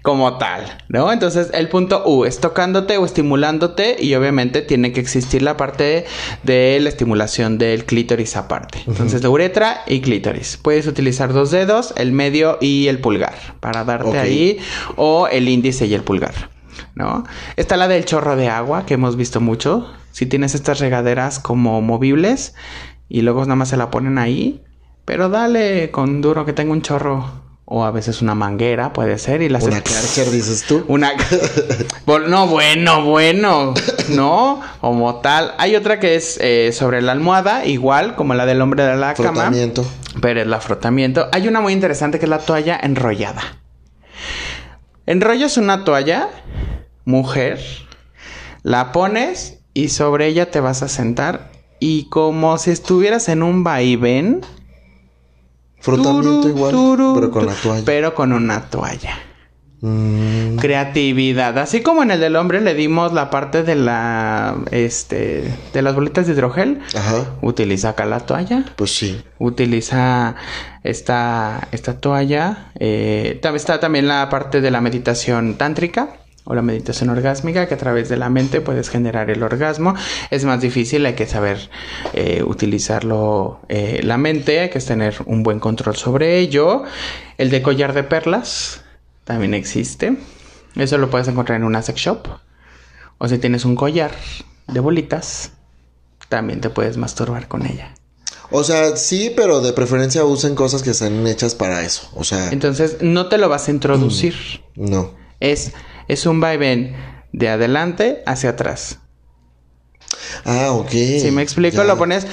como tal, ¿no? Entonces, el punto U es tocándote o estimulándote y obviamente tiene que existir la parte de la estimulación del clítoris aparte. Entonces, la uretra y clítoris. Puedes utilizar dos dedos, el medio y el pulgar para darte ahí o el índice y el pulgar. ¿no? Está la del chorro de agua que hemos visto mucho. Si tienes estas regaderas como movibles y luego nada más se la ponen ahí, pero dale con duro que tenga un chorro o a veces una manguera puede ser y la Una Karcher, dices tú. una no bueno bueno no como tal hay otra que es eh, sobre la almohada igual como la del hombre de la cama Frotamiento. pero es la frotamiento. Hay una muy interesante que es la toalla enrollada. Enrollas una toalla, mujer, la pones y sobre ella te vas a sentar y como si estuvieras en un vaivén. Frotamiento turu, igual, turu, pero con la tu- toalla. Pero con una toalla. Mm, Creatividad. Así como en el del hombre le dimos la parte de la. Este. De las bolitas de hidrogel. ajá, Utiliza acá la toalla. pues sí. Utiliza esta, esta toalla. Eh, está también la parte de la meditación tántrica o la meditación orgásmica, que a través de la mente puedes generar el orgasmo. Es más difícil, hay que saber eh, utilizarlo eh, la mente, hay que tener un buen control sobre ello. El de collar de perlas también existe. Eso lo puedes encontrar en una sex shop. O si tienes un collar de bolitas, también te puedes masturbar con ella. O sea, sí, pero de preferencia usen cosas que sean hechas para eso. O sea, Entonces, no te lo vas a introducir. no. Es, es un vaivén de adelante hacia atrás. Ah, ok. Si me explico, ya. lo pones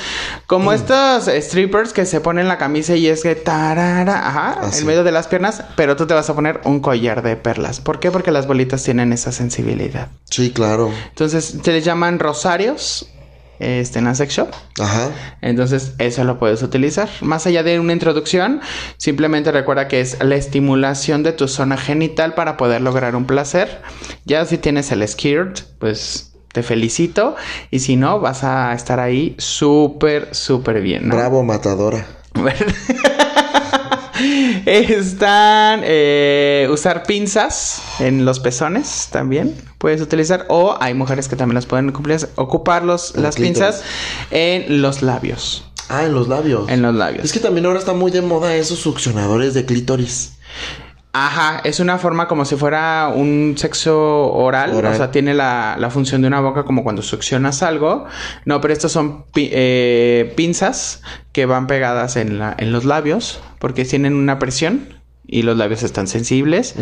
como estos strippers que se ponen la camisa y es que tarara, ajá, Así. en medio de las piernas, pero tú te vas a poner un collar de perlas. ¿Por qué? Porque las bolitas tienen esa sensibilidad. Sí, claro. Entonces, se les llaman rosarios este, en la sex shop. Ajá. Entonces, eso lo puedes utilizar. Más allá de una introducción, simplemente recuerda que es la estimulación de tu zona genital para poder lograr un placer. Ya si tienes el skirt, pues te felicito. Y si no, vas a estar ahí súper, súper bien. ¿no? Bravo, matadora. Están eh, usar pinzas en los pezones también puedes utilizar o hay mujeres que también las pueden ocupar los, las pinzas en los labios Ah, en los labios. en los labios Es que también ahora está muy de moda esos succionadores de clítoris. Ajá, es una forma como si fuera un sexo oral, Oral. o sea, tiene la, la función de una boca como cuando succionas algo. No, pero estos son pi- eh, pinzas que van pegadas en, la, en los labios porque tienen una presión y los labios están sensibles.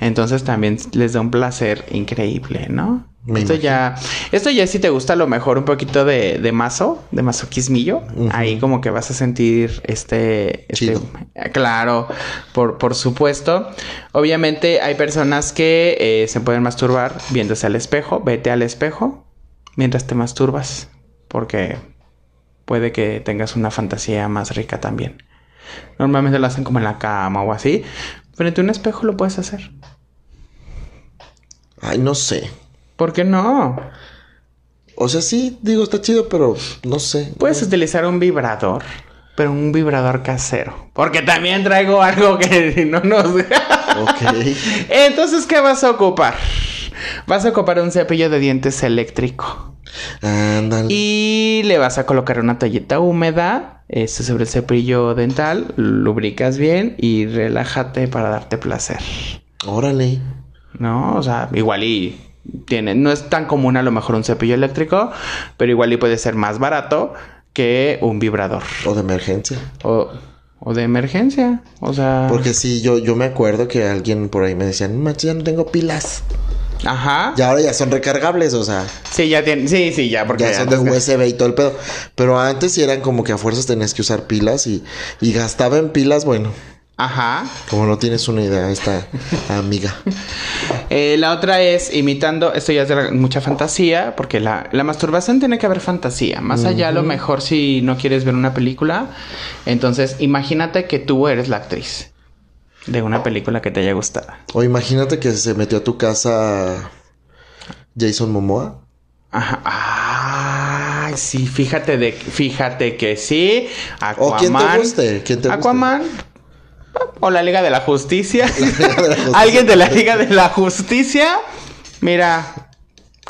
Entonces también les da un placer increíble, ¿no? Me esto ya, esto ya si te gusta a lo mejor un poquito de, de mazo, de masoquismillo, Ujú. ahí como que vas a sentir este, este eh, Claro, por, por supuesto. Obviamente hay personas que eh, se pueden masturbar viéndose al espejo. Vete al espejo mientras te masturbas. Porque puede que tengas una fantasía más rica también. Normalmente lo hacen como en la cama o así. Frente a un espejo lo puedes hacer. Ay, no sé. ¿Por qué no? O sea, sí, digo, está chido, pero no sé. Puedes utilizar un vibrador. Pero un vibrador casero. Porque también traigo algo que no nos... Ok. Entonces, ¿qué vas a ocupar? Vas a ocupar un cepillo de dientes eléctrico. Ándale. Y le vas a colocar una toallita húmeda este, sobre el cepillo dental. Lubricas bien y relájate para darte placer. Órale. ¿No? O sea, igual y tiene. No es tan común a lo mejor un cepillo eléctrico, pero igual y puede ser más barato que un vibrador. O de emergencia. O, o de emergencia. O sea. Porque sí, yo, yo me acuerdo que alguien por ahí me decía, no ya no tengo pilas. Ajá. Y ahora ya son recargables, o sea, Sí, ya tiene. Sí, sí, ya, porque ya son de USB y todo el pedo. Pero antes sí eran como que a fuerzas tenías que usar pilas y, y gastaba en pilas, bueno, Ajá. como no tienes una idea, esta amiga. Eh, la otra es imitando, esto ya es de mucha fantasía, porque la, la masturbación tiene que haber fantasía. Más allá, a lo mejor si no quieres ver una película, entonces imagínate que tú eres la actriz de una película que te haya gustado. O imagínate que se metió a tu casa Jason Momoa. Ajá. Ay, sí, fíjate de, fíjate que sí. Aquaman. O quien te guste, te guste. O la Liga de la Justicia. Liga de la Justicia. Alguien de la Liga de la Justicia. Mira,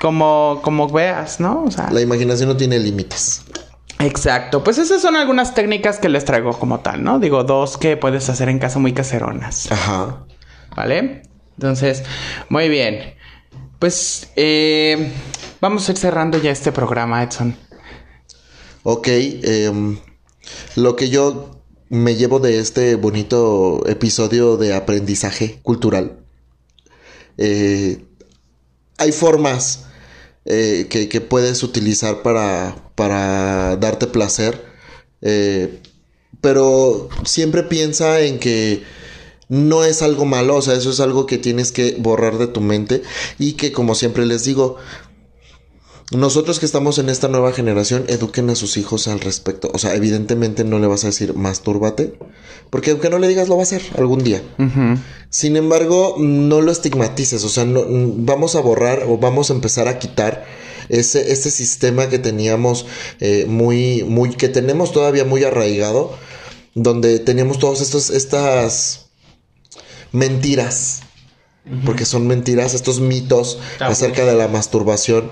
como, como veas, ¿no? O sea, La imaginación no tiene límites. exacto. Pues esas son algunas técnicas que les traigo como tal, ¿no? Digo, dos que puedes hacer en casa muy caseronas. Ajá. ¿Vale? Entonces, muy bien. Pues eh, vamos a ir cerrando ya este programa, Edson. Ok, em, lo que yo me llevo de este bonito episodio de aprendizaje cultural. eh, hay formas eh, que, que puedes utilizar para, para darte placer, eh, pero siempre piensa en que no es algo malo, o sea, eso es algo que tienes que borrar de tu mente y que como siempre les digo, nosotros que estamos en esta nueva generación, eduquen a sus hijos al respecto. O sea, evidentemente no le vas a decir mastúrbate, porque aunque no le digas, lo va a hacer algún día. Sin embargo, no lo estigmatices. O sea, no, vamos a borrar o vamos a empezar a quitar ese, ese sistema que teníamos eh, muy, muy, que tenemos todavía muy arraigado, donde teníamos todas estas mentiras. Porque son mentiras, estos mitos acerca de la masturbación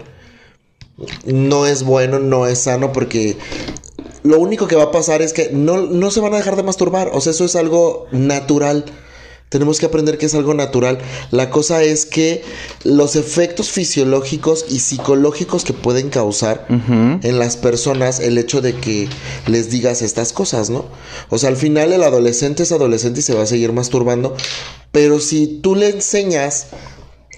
no es bueno, no es sano porque lo único que va a pasar es que no, no se van a dejar de masturbar. O sea, eso es algo natural. Tenemos que aprender que es algo natural. La cosa es que los efectos fisiológicos y psicológicos que pueden causar en las personas el hecho de que les digas estas cosas, ¿no? O sea, al final el adolescente es adolescente y se va a seguir masturbando. Pero si tú le enseñas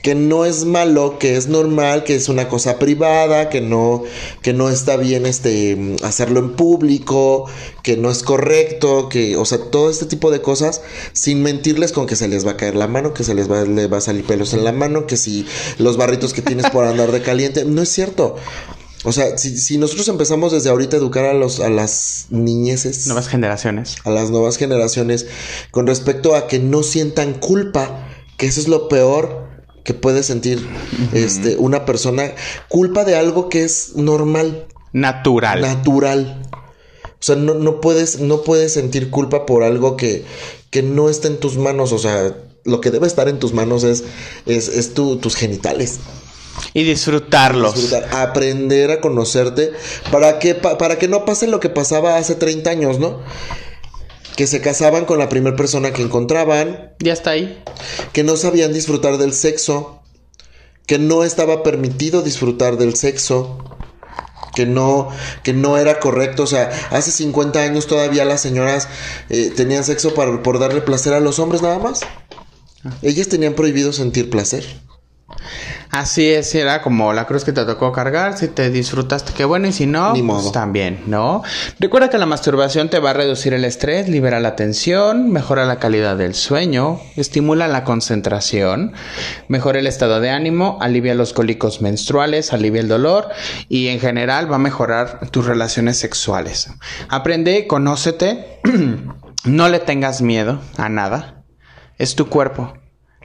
que no es malo, que es normal, que es una cosa privada, que no, que no está bien este, hacerlo en público, que no es correcto, que, o sea, todo este tipo de cosas, sin mentirles con que se les va a caer la mano, que se les va, va a salir pelos en la mano, que si los barritos que tienes por andar de caliente, no es cierto. O sea, si, si, nosotros empezamos desde ahorita a educar a los a las niñeces, nuevas generaciones, a las nuevas generaciones con respecto a que no sientan culpa, que eso es lo peor que puede sentir este, una persona culpa de algo que es normal. Natural. Natural. O sea, no, no, puedes, no puedes sentir culpa por algo que, que no está en tus manos. O sea, lo que debe estar en tus manos es, es, es tus genitales. Y disfrutarlos. aprender a conocerte para que, para que no pase lo que pasaba hace 30 años, ¿no? Que se casaban con la primera persona que encontraban. Ya está ahí. Que no sabían disfrutar del sexo. Que no estaba permitido disfrutar del sexo. Que no, que no era correcto. O sea, hace 50 años todavía las señoras eh, tenían sexo para, por darle placer a los hombres nada más. Ah. Ellas tenían prohibido sentir placer. Así es, era como la cruz que te tocó cargar, si te disfrutaste, qué bueno, y si no, pues también, ¿no? Recuerda que la masturbación te va a reducir el estrés, libera la tensión, mejora la calidad del sueño, estimula la concentración, mejora el estado de ánimo, alivia los cólicos menstruales, alivia el dolor y en general va a mejorar tus relaciones sexuales. Aprende, conócete, no le tengas miedo a nada, es tu cuerpo,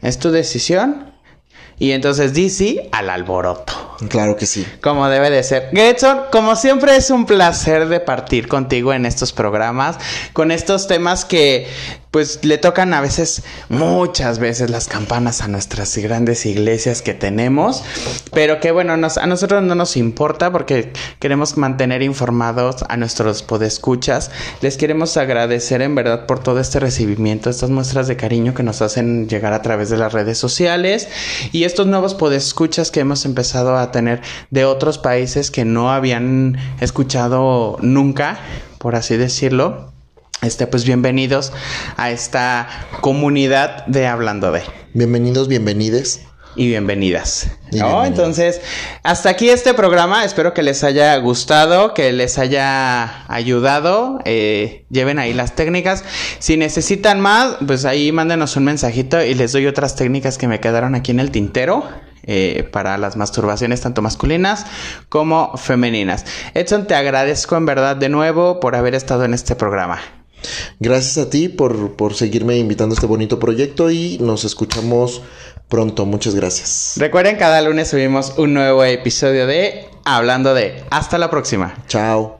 es tu decisión y entonces DC al alboroto. Claro que sí. Como debe de ser. Getson, como siempre es un placer de partir contigo en estos programas, con estos temas que pues le tocan a veces, muchas veces las campanas a nuestras grandes iglesias que tenemos, pero que bueno, a nosotros no nos importa porque queremos mantener informados a nuestros podescuchas. Les queremos agradecer en verdad por todo este recibimiento, estas muestras de cariño que nos hacen llegar a través de las redes sociales y estos nuevos podescuchas que hemos empezado a tener de otros países que no habían escuchado nunca, por así decirlo. Este, pues bienvenidos a esta comunidad de Hablando de. Bienvenidos, bienvenides. Y bienvenidas. Entonces, hasta aquí este programa. Espero que les haya gustado, que les haya ayudado. Eh, lleven ahí las técnicas. Si necesitan más, pues ahí mándenos un mensajito y les doy otras técnicas que me quedaron aquí en el tintero. Eh, para las masturbaciones tanto masculinas como femeninas. Edson, te agradezco en verdad de nuevo por haber estado en este programa. Gracias a ti por, por seguirme invitando a este bonito proyecto y nos escuchamos pronto. Muchas gracias. Recuerden, cada lunes subimos un nuevo episodio de Hablando de. Hasta la próxima. Chao.